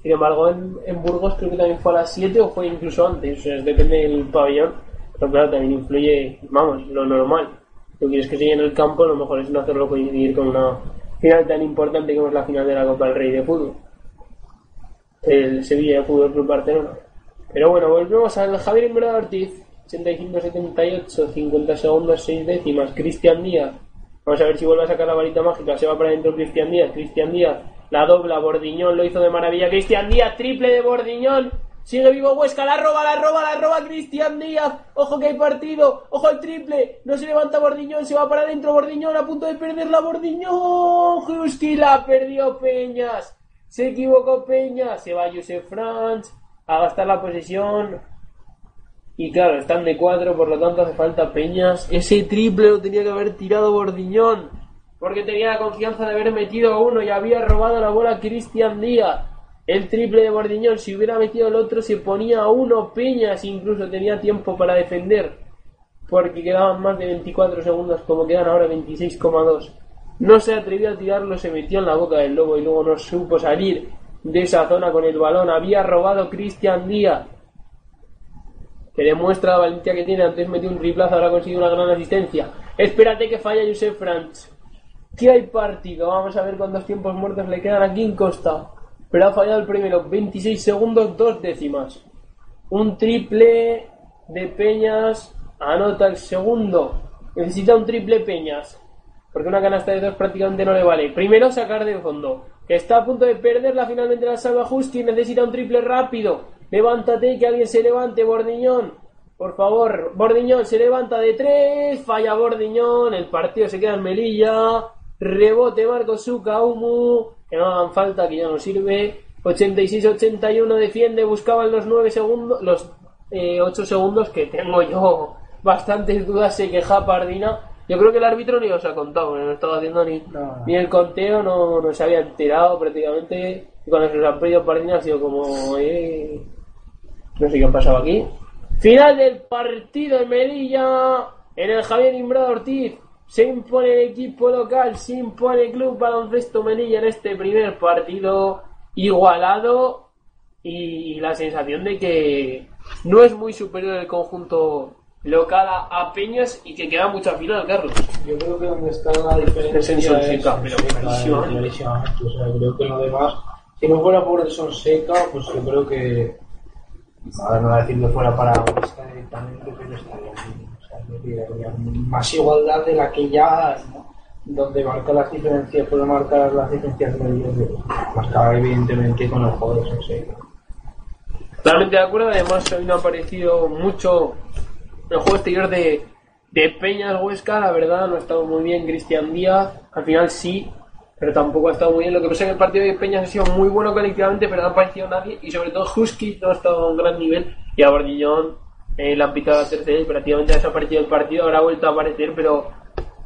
Sin embargo, en, en Burgos creo que también fue a las 7 o fue incluso antes. O sea, depende del pabellón. Pero claro, también influye, vamos, lo normal. Si quieres que se llene el campo, lo mejor es no hacerlo coincidir con una final tan importante como es la final de la Copa del Rey de Fútbol. El Sevilla Fútbol Club Barcelona. Pero bueno, volvemos al Javier Imbrado Ortiz. 85-78, 50 segundos, 6 décimas. Cristian Díaz. Vamos a ver si vuelve a sacar la varita mágica. Se va para adentro Cristian Díaz. Cristian Díaz la dobla. Bordiñón lo hizo de maravilla. Cristian Díaz, triple de Bordiñón. Sigue vivo Huesca, la roba, la roba, la roba Cristian Díaz. Ojo que hay partido. Ojo el triple. No se levanta Bordiñón, se va para adentro Bordiñón a punto de perder la Bordiñón. Justi la perdió Peñas. Se equivocó Peñas. Se va Josef Franz a gastar la posesión. Y claro, están de cuatro, por lo tanto hace falta Peñas. Ese triple lo tenía que haber tirado Bordiñón. Porque tenía la confianza de haber metido uno y había robado la bola Cristian Díaz. El triple de Bordiñón, si hubiera metido el otro, se ponía a uno Peñas, incluso tenía tiempo para defender. Porque quedaban más de 24 segundos, como quedan ahora 26,2. No se atrevió a tirarlo, se metió en la boca del lobo y luego no supo salir de esa zona con el balón. Había robado Cristian Díaz que demuestra la valentía que tiene. Antes metió un triplazo, ahora conseguido una gran asistencia. Espérate que falla Josep Franz. Que hay partido. Vamos a ver cuántos tiempos muertos le quedan aquí en Costa. Pero ha fallado el primero. 26 segundos, dos décimas. Un triple de Peñas. Anota el segundo. Necesita un triple Peñas. Porque una canasta de dos prácticamente no le vale. Primero sacar de fondo. Que está a punto de perderla. Finalmente la salva Husky. Necesita un triple rápido. Levántate, que alguien se levante, Bordiñón. Por favor, Bordiñón se levanta de tres, falla Bordiñón, el partido se queda en Melilla, rebote Marco Sukaumu, que no hagan falta, que ya no sirve. 86-81 defiende, buscaban los 9 segundos, los eh, 8 segundos que tengo yo bastantes dudas, se queja Pardina. Yo creo que el árbitro ni os ha contado, no estaba haciendo ni, ni el conteo, no, no se había enterado prácticamente. Y cuando se han pedido Pardina ha sido como, eh, no sé qué ha pasado aquí. Final del partido en Melilla. En el Javier Imbrado Ortiz. Se impone el equipo local. Se impone el Club Baloncesto Melilla en este primer partido. Igualado. Y la sensación de que no es muy superior el conjunto local a, Peñas y que queda mucha final, Carlos. Yo creo que donde está la diferencia Es en Sonseca, pero clarísima. O sea, creo que lo demás, si no fuera por el Sonseca, pues yo creo que, a ver, no voy a decir que fuera para Huesca directamente, pero estaría bien. O sea, habría más igualdad de la que ya, donde marca las diferencias, puede marcar las diferencias de ellos, marcar evidentemente con juego de Sonseca. Totalmente de acuerdo, además hoy no ha aparecido mucho el juego exterior de, de Peñas Huesca, la verdad no ha estado muy bien Cristian Díaz, al final sí, pero tampoco ha estado muy bien. Lo que pasa es que el partido de Peñas ha sido muy bueno colectivamente, pero no ha aparecido nadie, y sobre todo Husky no ha estado a un gran nivel, y a Bordillón eh, le han pitado la tercera y prácticamente ha desaparecido el partido, ahora ha vuelto a aparecer, pero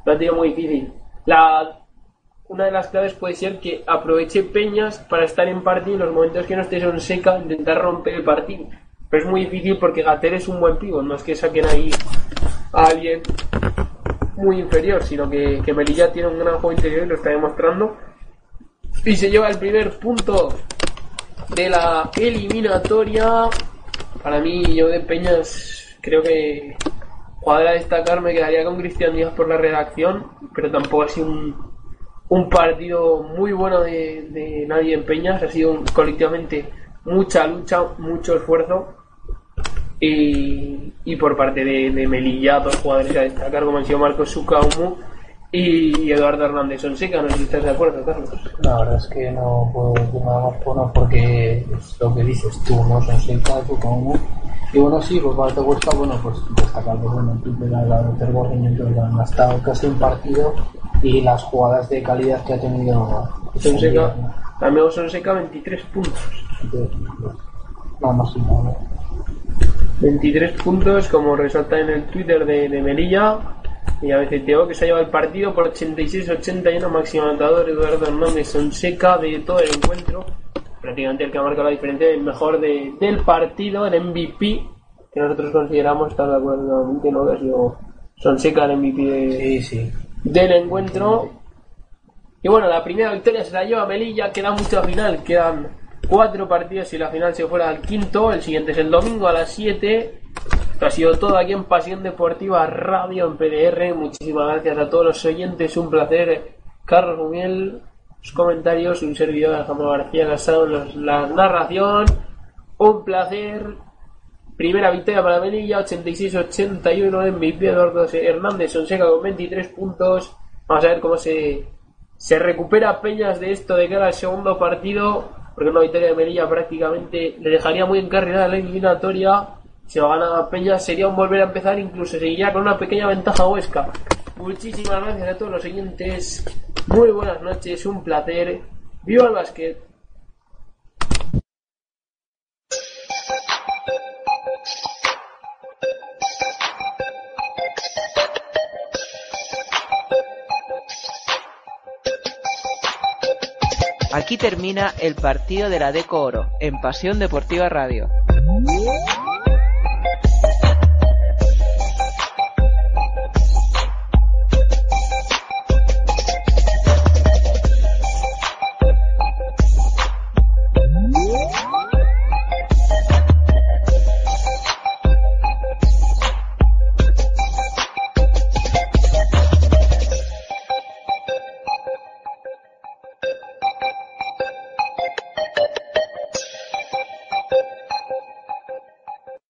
lo ha tenido muy difícil. La, una de las claves puede ser que aproveche Peñas para estar en partido en los momentos que no esté son seca, intentar romper el partido. Pero es muy difícil porque Gater es un buen pívot, no es que saquen ahí a alguien muy inferior, sino que, Melilla tiene un gran juego interior y lo está demostrando. Y se lleva el primer punto de la eliminatoria. Para mí, yo de Peñas creo que jugador a destacar me quedaría con Cristian Díaz por la redacción, pero tampoco ha sido un, un partido muy bueno de, nadie en Peñas, ha sido colectivamente mucha lucha, mucho esfuerzo. Y, y por parte de, de Melilla, dos jugadores a destacar, como han sido Marcos Sukaumu y Eduardo Hernández Sonseca. No sé si estás de acuerdo, Carlos. La verdad es que no puedo decir nada más por no, porque es lo que dices tú, no son seca, tú como. Y bueno, sí, por parte de Huesca, bueno, pues destacar que bueno, el Borriño, que han estado casi un partido y las jugadas de calidad que ha tenido Sonseca, amigo Sonseca, 23 puntos. No, no, sí, no, no. 23 puntos, como resalta en el Twitter de, de Melilla. Y a veces Teo que se ha llevado el partido por 86-81, máximo anotador Eduardo Hernández Sonseca de todo el encuentro. Prácticamente el que ha marcado la diferencia, el mejor de- del partido, el MVP, que nosotros consideramos, estar de acuerdo nuevamente, ¿no? Que ha sido Sonseca el MVP de- del encuentro. Y bueno, la primera victoria se la lleva Melilla, queda mucho final, quedan cuatro partidos y la final se fuera al quinto, el siguiente es el domingo a las 7. Esto ha sido todo aquí en Pasión Deportiva Radio en PDR. Muchísimas gracias a todos los oyentes, un placer. Carlos Mumiel, los comentarios, un servidor Alejandro García Casado, la narración. Un placer Primera victoria para Melilla, 86-81 MVP Eduardo Hernández Sonseca con 23 puntos. Vamos a ver cómo se, se recupera Peñas de esto de cara al segundo partido, porque una victoria de Melilla prácticamente le dejaría muy encarrilada la eliminatoria. Si lo gana Peñas sería un volver a empezar, incluso seguiría con una pequeña ventaja Huesca. Muchísimas gracias a todos los siguientes. Muy buenas noches, un placer. ¡Viva el básquet! Aquí termina el partido de la Deco Oro en Pasión Deportiva Radio.